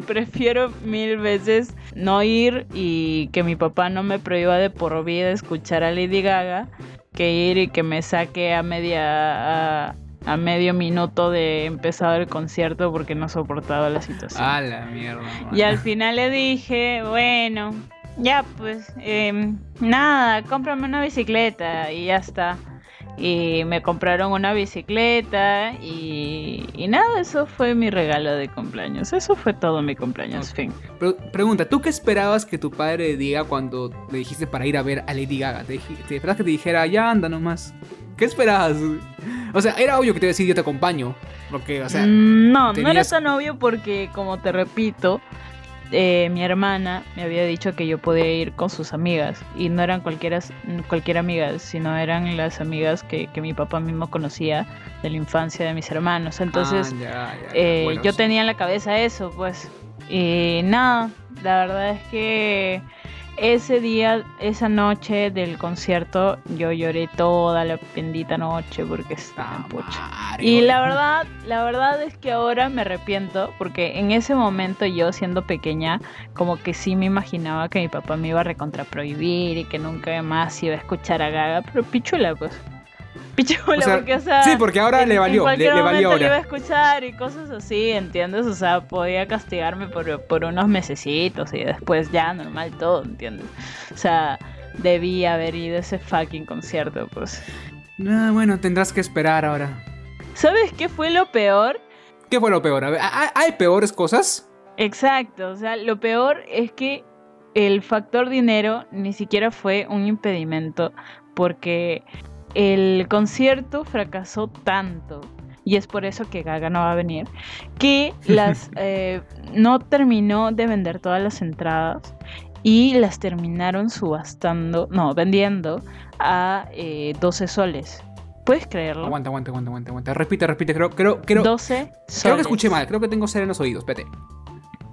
Prefiero mil veces no ir y que mi papá no me prohíba de por vida escuchar a Lady Gaga que ir y que me saque a media... A, a medio minuto de empezar el concierto porque no soportaba la situación. A la mierda. Y al final le dije, bueno, ya pues, em, nada, cómprame una bicicleta y ya está. Y me compraron una bicicleta y, y nada, eso fue mi regalo de cumpleaños. Eso fue todo mi cumpleaños, fin. Pre- pregunta, ¿tú qué esperabas que tu padre diga cuando le dijiste para ir a ver a Lady Gaga? ¿Te, te esperabas que te dijera, ya anda nomás? ¿Qué esperabas? O sea, era obvio que te iba a decir, yo te acompaño. Porque, o sea, Mm, no, no era tan obvio porque, como te repito, eh, mi hermana me había dicho que yo podía ir con sus amigas y no eran cualquiera, cualquier amigas, sino eran las amigas que, que mi papá mismo conocía de la infancia de mis hermanos. Entonces, ah, ya, ya, ya. eh, Bueno, yo sí. tenía en la cabeza eso, pues. Y nada, la verdad es que ese día, esa noche del concierto, yo lloré toda la bendita noche porque estaba Ah, pucha. madre, Y la verdad, la verdad es que ahora me arrepiento porque en ese momento yo siendo pequeña como que sí me imaginaba que mi papá me iba a recontraprohibir y que nunca más iba a escuchar a Gaga, pero pichula pues. Pichula O sea, porque o sea, sí, porque ahora en- le valió, le, cualquier le valió momento le iba a escuchar y cosas así, ¿entiendes? O sea, podía castigarme por, por unos mesecitos y después ya normal todo, ¿entiendes? O sea, debía haber ido a ese fucking concierto, pues. Ah, bueno, tendrás que esperar ahora. ¿Sabes qué fue lo peor? ¿Qué fue lo peor? A ver, ¿hay, hay peores cosas? Exacto, o sea, lo peor es que el factor dinero ni siquiera fue un impedimento porque el concierto fracasó tanto y es por eso que Gaga no va a venir que las eh, no terminó de vender todas las entradas y las terminaron subastando, no, vendiendo a eh, 12 soles. ¿Puedes creerlo? Aguanta, aguanta, aguanta, aguanta, aguanta. Repite, repite, creo, creo, creo, 12 soles. creo que escuché mal, creo que tengo cera en los oídos, espérate.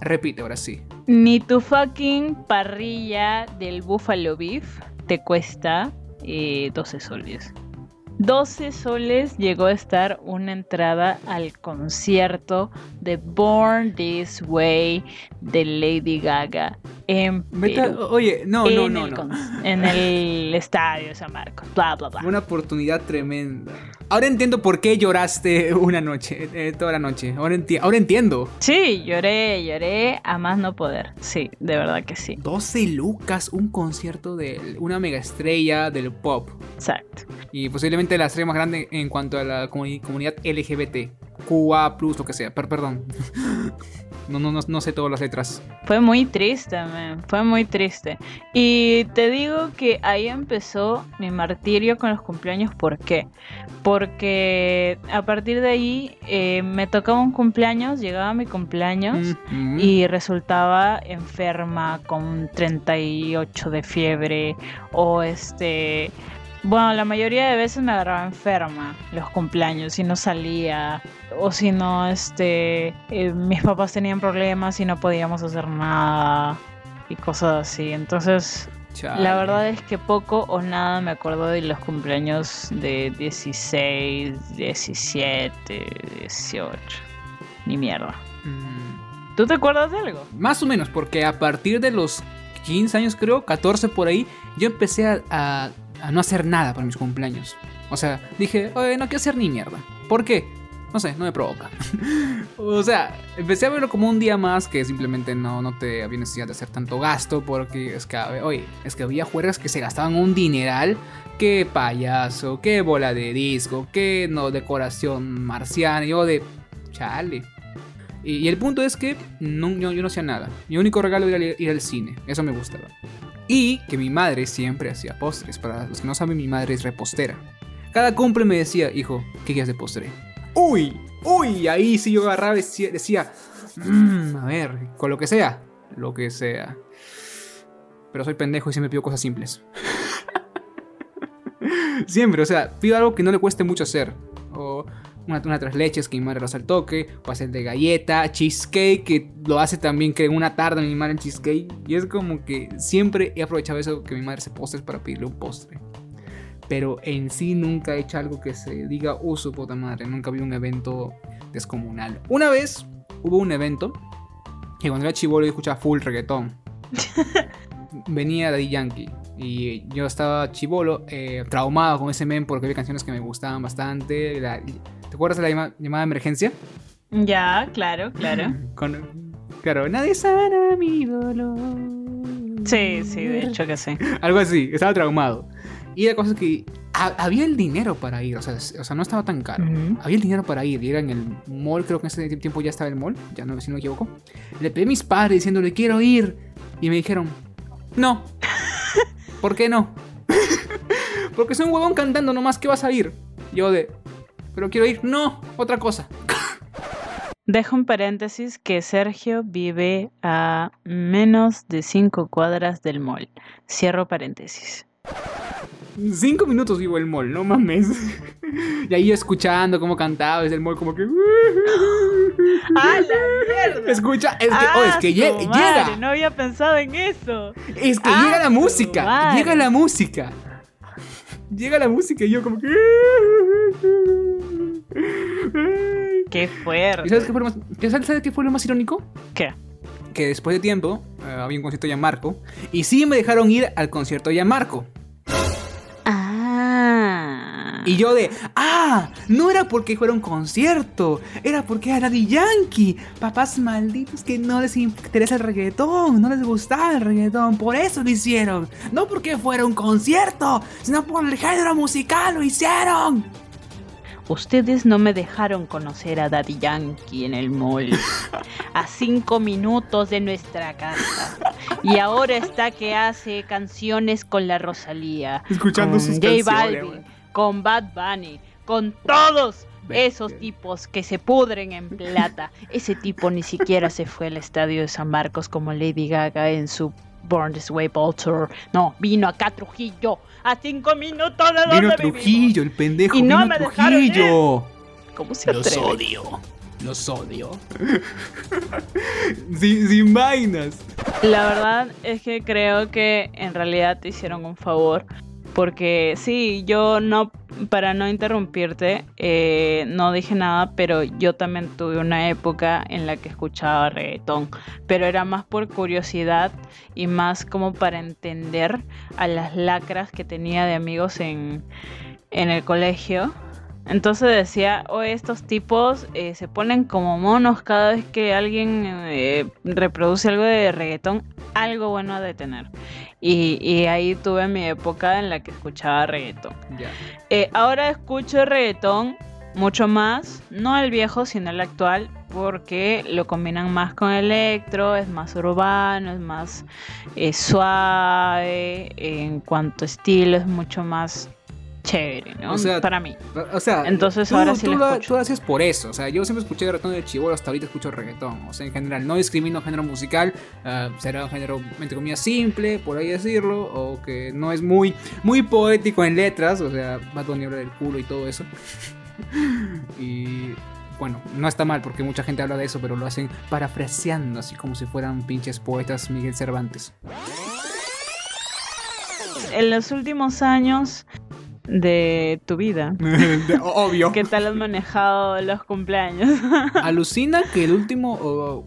Repite, ahora sí. Ni tu fucking parrilla del Buffalo Beef te cuesta eh, 12 soles. 12 soles llegó a estar una entrada al concierto de Born This Way de Lady Gaga en Perú. oye, no, no, en, no, el no. en el estadio San Marcos, bla, bla, bla. Una oportunidad tremenda. Ahora entiendo por qué lloraste una noche, eh, toda la noche. Ahora, enti- ahora entiendo. Sí, lloré, lloré a más no poder. Sí, de verdad que sí. 12 lucas, un concierto de una mega estrella del pop. Exacto. Y posiblemente la estrella más grande en cuanto a la comuni- comunidad LGBT. QA, lo que sea. Per- perdón. No, no, no, no sé todas las letras. Fue muy triste, man. Fue muy triste. Y te digo que ahí empezó mi martirio con los cumpleaños. ¿Por qué? Porque a partir de ahí eh, me tocaba un cumpleaños, llegaba mi cumpleaños. Mm. Y resultaba enferma con 38 de fiebre o este... Bueno, la mayoría de veces me agarraba enferma los cumpleaños y no salía o si no, este, eh, mis papás tenían problemas y no podíamos hacer nada y cosas así. Entonces La verdad es que poco o nada me acuerdo de los cumpleaños de 16, 17, 18. Ni mierda. Mm. ¿Tú te acuerdas de algo? Más o menos, porque a partir de los 15 años creo, 14 por ahí, yo empecé a, no hacer nada para mis cumpleaños. O sea, dije, oye, no quiero hacer ni mierda. ¿Por qué? No sé, no me provoca. o sea, empecé a verlo como un día más que simplemente no, no te había necesidad de hacer tanto gasto porque es que, oye, es que había juegos que se gastaban un dineral. Que payaso, que bola de disco, que no decoración marciana. Yo de, chale. Y, el punto es que no, yo, no hacía nada. Mi único regalo era ir, al cine. Eso me gustaba. Y que mi madre siempre hacía postres. Para los que no saben, mi madre es repostera. Cada cumple me decía, hijo, ¿qué quieres de postre? Uy, uy, ahí sí yo agarraba y decía, mmm, a ver, con lo que sea, lo que sea. Pero soy pendejo y siempre pido cosas simples. siempre, o sea, pido algo que no le cueste mucho hacer. O una, una tres leches que mi madre lo hace al toque, o hacer de galleta, cheesecake, que lo hace también que una tarde mi madre en cheesecake. Y es como que siempre he aprovechado eso que mi madre se postres para pedirle un postre. Pero en sí nunca he hecho algo que se diga, su puta madre, nunca vi un evento descomunal. Una vez hubo un evento que cuando era chivolo yo escuchaba full reggaetón. Venía Daddy Yankee. Y yo estaba chivolo, eh, traumado con ese men porque había canciones que me gustaban bastante. ¿Te acuerdas de la llamada de emergencia? Ya, claro, claro. claro, nadie sana mi dolor. Sí, sí, de hecho que sí. Algo así, estaba traumado. Y la cosa es que había el dinero para ir, o sea, o sea no estaba tan caro. Había el dinero para ir, y era en el mall, creo que en ese tiempo ya estaba el mall, ya no, si no me equivoco. Le pedí a mis padres diciéndole, quiero ir. Y me dijeron, no. ¿Por qué no? Porque soy un huevón cantando nomás, ¿qué vas a ir? Yo de, pero quiero ir. No, otra cosa. Dejo en paréntesis que Sergio vive a menos de 5 cuadras del mall. Cierro paréntesis. Cinco minutos vivo el mall, no mames. Y ahí escuchando cómo cantaba desde el mall, como que. ¡Ah, la mierda! Escucha, es que, oh, es que llega. No había pensado en eso. Es que llega la música. Llega la música. Llega la música y yo, como que. Qué fuerte. sabes qué fue lo más, ¿sabes qué fue lo más irónico? ¿Qué? Que después de tiempo eh, había un concierto de Marco y sí me dejaron ir al concierto de Marco. Ah. Y yo de, ah, no era porque fuera un concierto, era porque era Daddy Yankee. Papás malditos que no les interesa el reggaetón, no les gustaba el reggaetón, por eso lo hicieron. No porque fuera un concierto, sino por el género musical lo hicieron. Ustedes no me dejaron conocer a Daddy Yankee en el mall. A cinco minutos de nuestra casa. Y ahora está que hace canciones con la Rosalía. Escuchando con sus J Balvin, con Bad Bunny, con todos esos tipos que se pudren en plata. Ese tipo ni siquiera se fue al estadio de San Marcos como Lady Gaga en su Born This Way Tour. No, vino acá a Trujillo a cinco minutos de donde Vino Trujillo, el pendejo. Y no vino me Trujillo. ¿Cómo se Los odio. Los odio. sin, sin vainas. La verdad es que creo que en realidad te hicieron un favor porque sí, yo no, para no interrumpirte, eh, no dije nada, pero yo también tuve una época en la que escuchaba reggaetón, pero era más por curiosidad y más como para entender a las lacras que tenía de amigos en, en el colegio. Entonces decía, oh, estos tipos eh, se ponen como monos cada vez que alguien eh, reproduce algo de reggaetón, algo bueno de tener. Y, ahí tuve mi época en la que escuchaba reggaetón. Eh, ahora escucho reggaetón mucho más, no el viejo, sino el actual, porque lo combinan más con electro, es más urbano, es más suave, en cuanto a estilo es mucho más chévere, ¿no? O sea, para mí. O sea, entonces ahora sí lo, escucho. Tú lo haces por eso, o sea, yo siempre escuché reggaetón de chivolo, hasta ahorita escucho reggaetón, o sea, en general, no discrimino género musical, uh, será un género, entre comillas, simple, por ahí decirlo, o que no es muy, muy poético en letras, o sea, Bad Bunny habla del culo y todo eso. y bueno, no está mal porque mucha gente habla de eso, pero lo hacen parafraseando, así como si fueran pinches poetas Miguel Cervantes. en los últimos años de tu vida. obvio. ¿Qué tal has manejado los cumpleaños? Alucina que el último.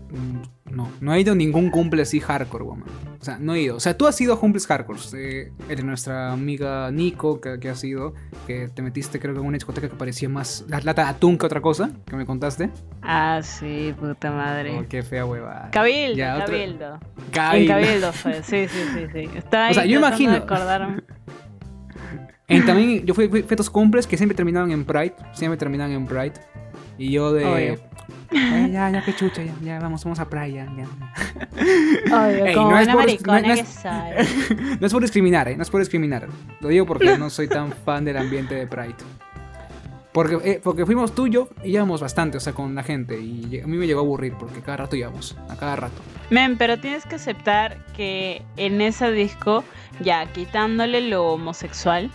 no, no he ido a ningún cumple así hardcore, woman. O sea, no he ido. O sea, tú has ido a cumples hardcore. Eh, eres nuestra amiga Nico, que, que has ido. Que te metiste, creo que en una discoteca que parecía más la lata de atún que otra cosa. Que me contaste. Ah, sí, puta madre. Oh, qué fea hueva. Cabildo, Cabildo. Cabildo. En Cabildo fue. Sí, sí, sí. sí. Está ahí o sea, yo imagino. También yo fui, fui, a estos cumples que siempre terminaban en Pride. Siempre terminaban en Pride. Y yo de. ya, ya, qué chucha, ya, ya, vamos, vamos a Pride, ya. Obvio, como no, es por, no, no, es, no es por discriminar, ¿eh? No es por discriminar. Lo digo porque no soy tan fan del ambiente de Pride. Porque, eh, porque fuimos tú y yo íbamos bastante, o sea, con la gente. Y a mí me llegó a aburrir porque cada rato íbamos, a cada rato. Men, pero tienes que aceptar que en ese disco, ya quitándole lo homosexual,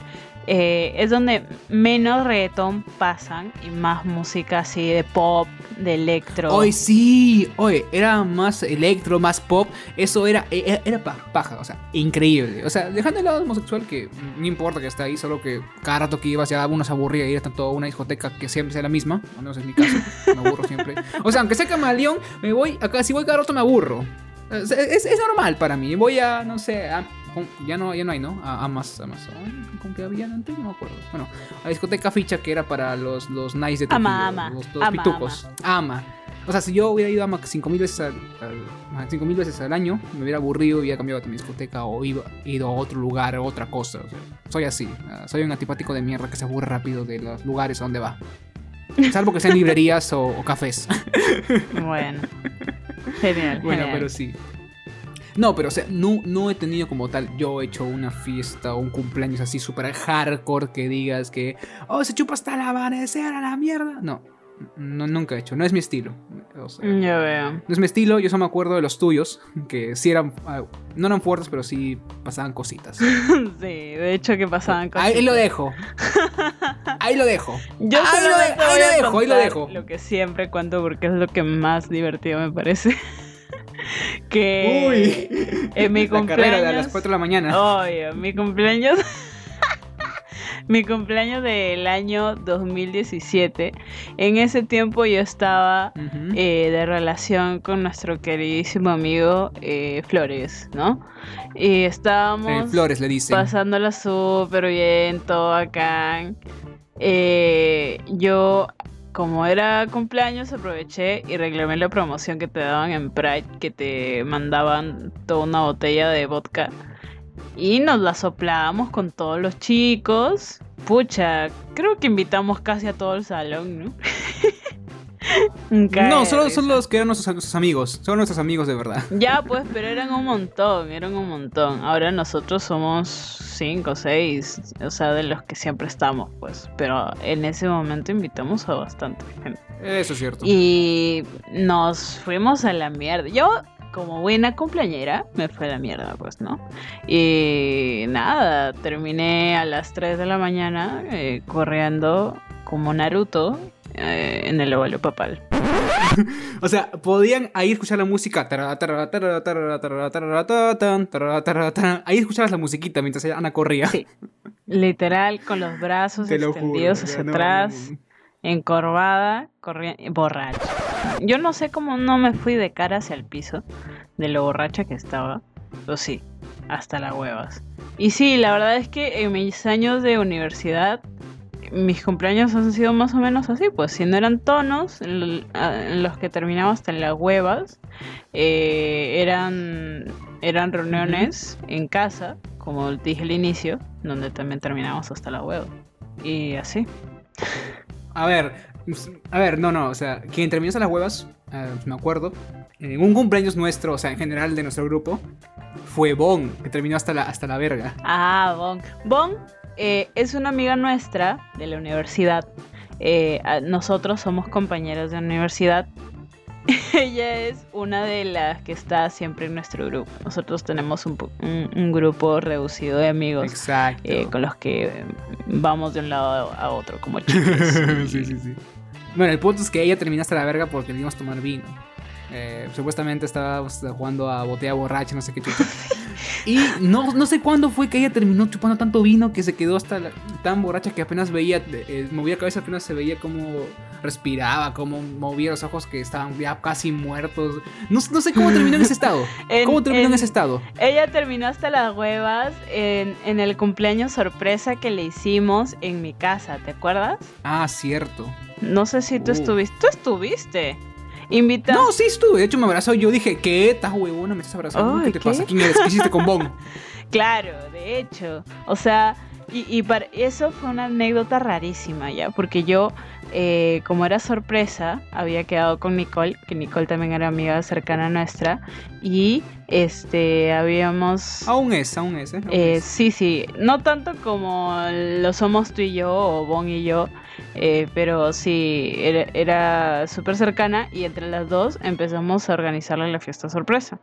eh, es donde menos reggaetón pasan y más música así de pop, de electro. Hoy sí, oye, era más electro, más pop. Eso era, e, e, era, paja, o sea, increíble. O sea, dejando el lado homosexual, que no importa que esté ahí, solo que cada rato que ibas ya uno se aburría y era tanto una discoteca que siempre sea la misma. Al menos en mi caso, me aburro siempre. O sea, aunque sea camaleón, me voy, acá si voy cada rato me aburro. Es, es, normal para mí. Voy a, no sé, a ya no, ya no hay, ¿no? A Amazon. ¿Con qué había antes? No me acuerdo. Bueno, a discoteca ficha que era para los, los nice de Tokio, ama, ama. Los, pitucos. Ama. O sea, si yo hubiera ido a Ama 5000 veces al, veces al año, me hubiera aburrido y hubiera cambiado de mi discoteca o iba, ido a otro lugar, a otra cosa. soy así. Ah, soy un antipático de mierda que se aburre rápido de los lugares a donde va. Salvo que sean librerías o, o cafés. Bueno. Genial. Bueno, pero sí. No, pero o sea, no, no he tenido como tal, yo he hecho una fiesta o un cumpleaños así súper hardcore que digas que, oh, se chupa hasta el amanecer a la mierda. No, no, nunca he hecho, no es mi estilo. O ya veo. No es mi estilo, yo solo me acuerdo de los tuyos, que sí eran, ah, no eran fuertes, pero sí pasaban cositas. sí, de hecho que pasaban cositas. Ahí lo dejo. Ahí lo dejo. Yo ahí, lo, ahí lo dejo, ahí lo dejo. Lo que siempre cuento porque es lo que más divertido me parece que Uy, en mi cumpleaños. a las 4 de la mañana. Obvio, mi cumpleaños. mi cumpleaños del año 2017. En ese tiempo yo estaba eh, de relación con nuestro queridísimo amigo eh, Flores, ¿no? Y estábamos Flores le dice. pasándola súper bien, todo acá. Eh, yo como era cumpleaños, aproveché y reclamé la promoción que te daban en Pride, que te mandaban toda una botella de vodka. Y nos la soplábamos con todos los chicos. Pucha, creo que invitamos casi a todo el salón, ¿no? no, solo son los que eran nuestros, amigos. Son nuestros amigos de verdad. Ya, pues, pero eran un montón, eran un montón. Ahora nosotros somos cinco, seis, o sea, de los que siempre estamos, pues. Pero en ese momento invitamos a bastante gente. Eso es cierto. Y nos fuimos a la mierda. Yo, como buena cumpleañera, me fue a la mierda, pues, ¿no? Y nada, terminé a las 3 de la mañana eh, corriendo como Naruto eh, en el abuelo papal. o sea, podían ahí escuchar la música. Ahí escuchabas la musiquita mientras Ana corría. Sí. Literal, con los brazos extendidos hacia atrás, encorvada, corriendo, borracha. Yo no sé cómo no me fui de cara hacia el piso de lo borracha que estaba. Pero sí, hasta las huevas. Y sí, la verdad es que en mis años de universidad mis cumpleaños han sido más o menos así, pues si no eran tonos en, los que terminaba hasta en las huevas, eh, eran, eran reuniones en casa, como dije al inicio, donde también terminamos hasta la hueva. Y así. A ver, a ver, no, no, o sea, quien terminó hasta las huevas, eh, me acuerdo, en un cumpleaños nuestro, o sea, en general de nuestro grupo, fue Bon, que terminó hasta la, hasta la verga. Ah, Bon. Bon eh, es una amiga nuestra de la universidad. Eh, nosotros somos compañeros de universidad. Ella es una de las que está siempre en nuestro grupo. Nosotros tenemos un, grupo reducido de amigos eh, con los que vamos de un lado a otro, como chicos. sí, sí, sí. Bueno, el punto es que ella terminó hasta la verga porque le a tomar vino. supuestamente estaba jugando a botella borracha, no sé qué chucha. Y no, no sé cuándo fue que ella terminó chupando tanto vino que se quedó hasta tan borracha que apenas veía, eh, movía la cabeza, apenas se veía como respiraba, como movía los ojos que estaban ya casi muertos. No, no sé cómo terminó en ese estado. ¿Cómo terminó en, ese estado? Ella terminó hasta las huevas en, en el cumpleaños sorpresa que le hicimos en mi casa, ¿te acuerdas? Ah, cierto. No sé si tú uh. estuviste. Tú estuviste. Invita. No, sí estuve. De hecho, me abrazó. Yo dije, ¿qué? ¿Estás huevona? ¿Me estás abrazando? ¿Qué te pasa? ¿Quién eres? ¿Qué hiciste con Bon? claro, de hecho. O sea, y, y para eso fue una anécdota rarísima ya. Porque yo, eh, como era sorpresa, había quedado con Nicole, que Nicole también era amiga cercana nuestra. Y este, habíamos. Aún es, aún es, ¿eh? eh sí, sí. No tanto como lo somos tú y yo, o Bon y yo eh, pero sí, era, súper cercana y entre las dos empezamos a organizarle la fiesta sorpresa.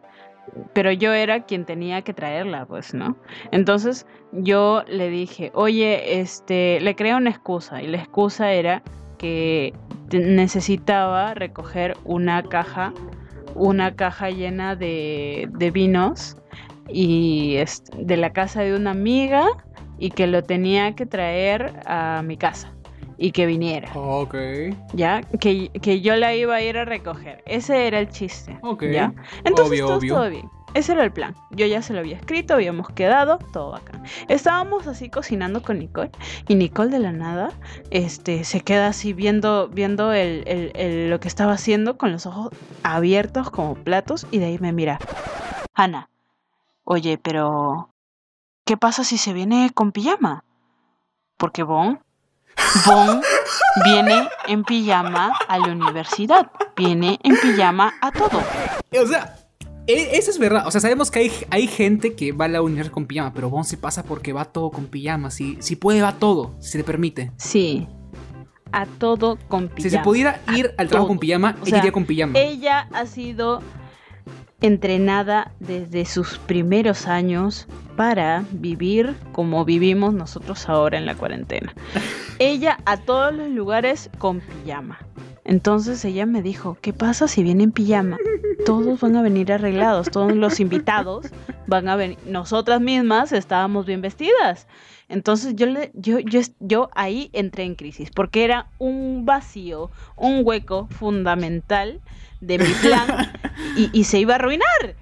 Pero yo era quien tenía que traerla, pues, ¿no? Entonces yo le dije, oye, este, le creé una excusa y la excusa era que necesitaba recoger una caja, una caja llena de, de vinos y de la casa de una amiga y que lo tenía que traer a mi casa y que viniera. Ok. ¿Ya? Que, que, yo la iba a ir a recoger. Ese era el chiste. Ok. ¿Ya? Entonces todo, bien. Ese era el plan. Yo ya se lo había escrito, habíamos quedado, todo acá. Estábamos así cocinando con Nicole y Nicole de la nada este, se queda así viendo, viendo el, el, lo que estaba haciendo con los ojos abiertos como platos y de ahí me mira. Ana, oye, pero ¿qué pasa si se viene con pijama? Porque Bon Bon viene en pijama a la universidad, viene en pijama a todo. O sea, eso es verdad. O sea, sabemos que hay, hay gente que va a la universidad con pijama, pero Bon se pasa porque va todo con pijama. Si, si puede, va todo, si se le permite. Sí. A todo con pijama. Si se pudiera ir al trabajo con pijama, ella iría con pijama. Ella ha sido entrenada desde sus primeros años para vivir como vivimos nosotros ahora en la cuarentena. ella a todos los lugares con pijama. Entonces ella me dijo, ¿qué pasa si viene en pijama? Todos van a venir arreglados, todos los invitados van a venir. Nosotras mismas estábamos bien vestidas. Entonces yo, le, yo, yo, yo ahí entré en crisis, porque era un vacío, un hueco fundamental de mi plan y, y se iba a arruinar.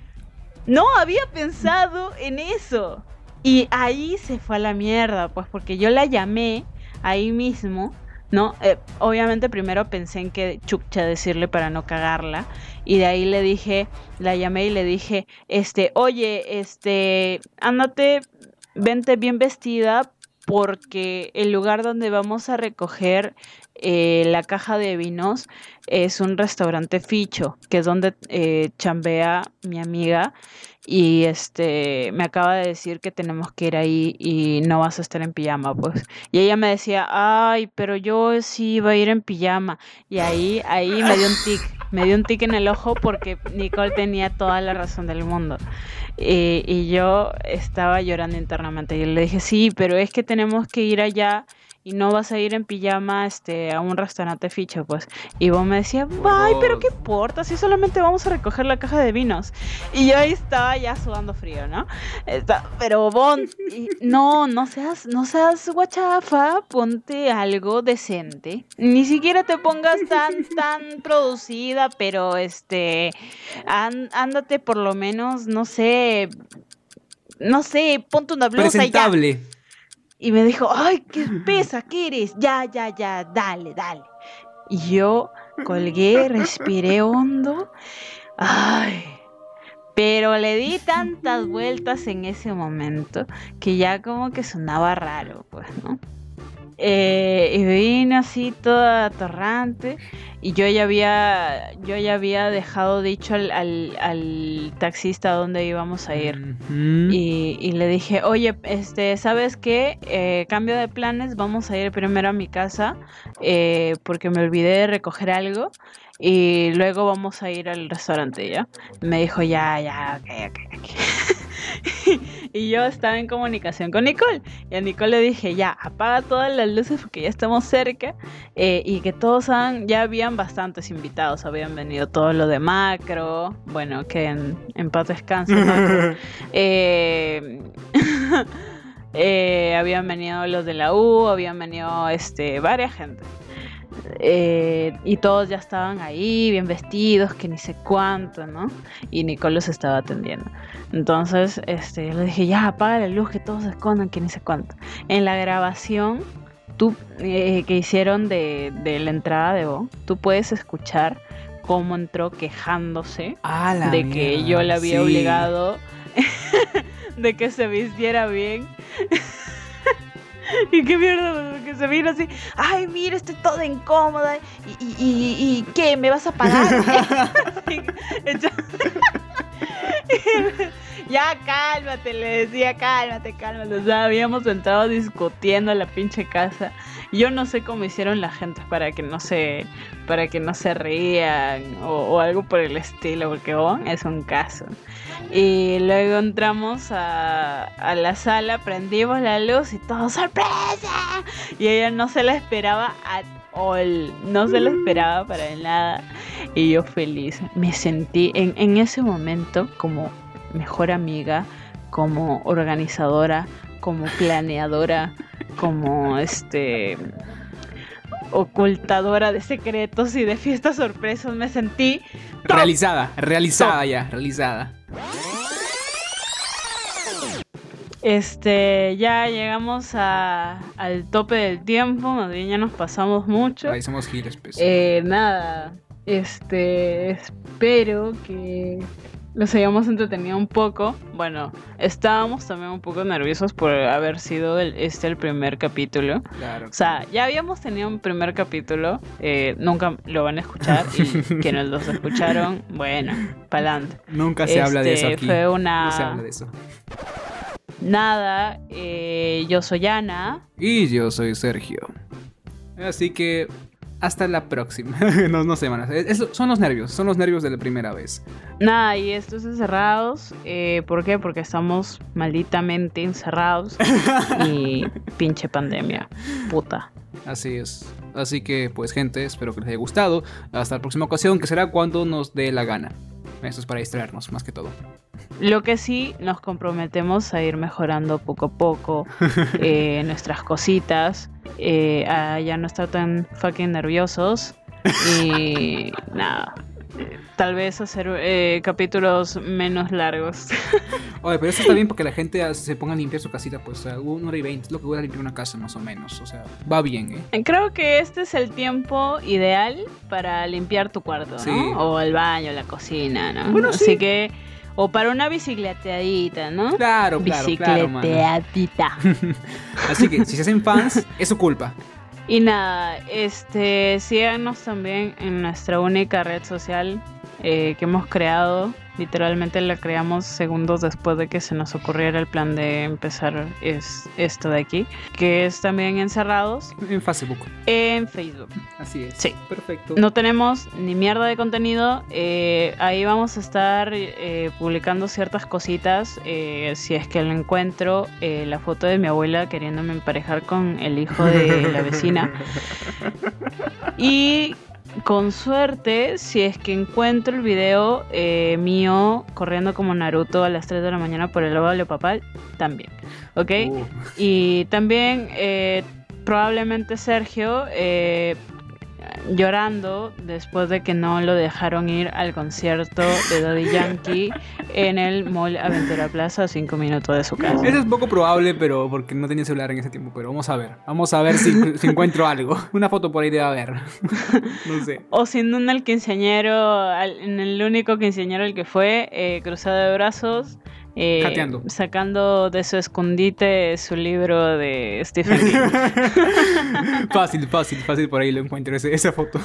No había pensado en eso. Y ahí se fue a la mierda, pues porque yo la llamé ahí mismo, ¿no? Eh, obviamente primero pensé en que chucha decirle para no cagarla. Y de ahí le dije, la llamé y le dije, este, oye, este, ándate, vente bien vestida porque el lugar donde vamos a recoger eh, la caja de vinos es un restaurante ficho, que es donde eh, chambea mi amiga y este me acaba de decir que tenemos que ir ahí y no vas a estar en pijama, pues. Y ella me decía, ay, pero yo sí iba a ir en pijama. Y ahí, ahí me dio un tic, me dio un tic en el ojo porque Nicole tenía toda la razón del mundo. Y, y yo estaba llorando internamente. Y le dije, sí, pero es que tenemos que ir allá y no vas a ir en pijama este, a un restaurante ficho, pues. Y vos me decía, ay, pero qué importa, si solamente vamos a recoger la caja de vinos. Y yo ahí estaba ya sudando frío, ¿no? pero Bon, no, no seas, no seas guachafa, ponte algo decente. Ni siquiera te pongas tan, tan producida, pero este, ándate por lo menos, no sé, no sé, ponte una blusa Presentable. ya. Y me dijo, ay, qué pesa que eres. Ya, ya, ya, dale, dale. Y yo colgué, respiré hondo. Ay, pero le di tantas vueltas en ese momento que ya como que sonaba raro, pues, ¿no? Eh, y vine así toda atorrante. Y yo ya había yo ya había dejado dicho al, al, taxista dónde íbamos a ir. Y, le dije oye este sabes qué eh, cambio de planes vamos a ir primero a mi casa eh, porque me olvidé de recoger algo y luego vamos a ir al restaurante ya me dijo ya ya ok ok, y yo estaba en comunicación con Nicole. Y a Nicole le dije, ya, apaga todas las luces porque ya estamos cerca. eh, y que todos han, ya habían bastantes invitados. Habían venido todo lo de macro. Bueno, que en, en paz descanse. Eh, eh, habían venido los de la U, habían venido este, varias gente. Eh, y todos ya estaban ahí, bien vestidos, que ni sé cuánto, ¿no? Y Nicole los estaba atendiendo. Entonces, este, yo le dije, ya, apaga la luz, que todos se escondan, que ni sé cuánto. En la grabación tú, eh, que hicieron de, de la entrada de Bo, tú puedes escuchar cómo entró quejándose Ah, de que yo le había sí. obligado de que se vistiera bien. y qué mierda, se vino así, ay, mira, estoy toda incómoda. ¿Y, y, qué? ¿Me vas a pagar? Así, ya cálmate, le decía, cálmate, cálmate. O sea, habíamos entrado discutiendo en la pinche casa. Yo no sé cómo hicieron la gente para que no se, para que no se rían o, algo por el estilo, porque es un caso. Y luego entramos a, a la sala, prendimos la luz y todo, ¡sorpresa! Y ella no se la esperaba at all, no se la esperaba para nada. Y yo feliz, me sentí en, en ese momento como mejor amiga, como organizadora, como planeadora, como este ocultadora de secretos y de fiestas sorpresas. Me sentí Realizada, realizada ya, realizada. Este, ya llegamos a- al tope del tiempo, más bien ya nos pasamos mucho. Ahí somos giles, pues. Eh, nada, este, espero que los hayamos entretenido un poco. Bueno, estábamos también un poco nerviosos por haber sido el- este el primer capítulo. claro. O sea, ya habíamos tenido un primer capítulo, eh, nunca lo van a escuchar y quienes los escucharon, bueno, pa'lante. Nunca se habla de eso Este, aquí. Fue una... No se habla de eso. Nada, eh, yo soy Ana. Y yo soy Sergio. Así que hasta la próxima. no, no son los nervios, son los nervios de la primera vez. Nada, y estos encerrados, eh, ¿por qué? Porque estamos malditamente encerrados y pinche pandemia, puta. Así es. Así que, pues, gente, espero que les haya gustado. Hasta la próxima ocasión, que será cuando nos dé la gana. Esto es para distraernos, más que todo. Lo que sí, nos comprometemos a ir mejorando poco a poco eh, nuestras cositas, eh, a ya no estar tan fucking nerviosos y nada. Tal vez hacer eh, capítulos menos largos. Oye, pero eso está bien porque la gente se ponga a limpiar su casita, pues, una hora y veinte es lo que voy a limpiar una casa, más o menos. O sea, va bien, ¿eh? Creo que este es el tiempo ideal para limpiar tu cuarto, ¿no? Sí. O el baño, la cocina, ¿no? Bueno, Así sí. que, o para una bicicleteadita, ¿no? Claro, claro, claro. Bicicleteadita. Así que, si se hacen fans, es su culpa. y nada, este, síganos también en nuestra única red social eh, que hemos creado. Literalmente la creamos segundos después de que se nos ocurriera el plan de empezar es, esto de aquí, que es también encerrados En Facebook. en Facebook. Así es. Sí. Perfecto. No tenemos ni mierda de contenido. eh, ahí vamos a estar eh, publicando ciertas cositas. eh, si es que lo encuentro, eh, la foto de mi abuela queriéndome emparejar con el hijo de la vecina. Y con suerte, si es que encuentro el video eh, mío corriendo como Naruto a las 3 de la mañana por el óvalo papal, también. ¿Ok? Uh, Y también eh, probablemente Sergio eh, llorando después de que no lo dejaron ir al concierto de Daddy Yankee en el Mall Aventura Plaza a 5 minutos de su casa. Eso es poco probable, pero porque no tenía celular en ese tiempo. Pero vamos a ver. Vamos a ver si, si encuentro algo. Una foto por ahí debe haber. no sé. O sin duda el quinceañero, en el único quinceañero el que fue, eh, cruzado de brazos, eh, sacando de su escondite su libro de Stephen King. fácil, fácil, fácil. Por ahí lo encuentro ese- esa foto.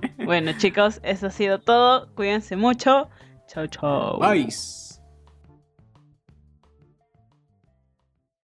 Bueno chicos, eso ha sido todo. Cuídense mucho. Chao, chao. Bye.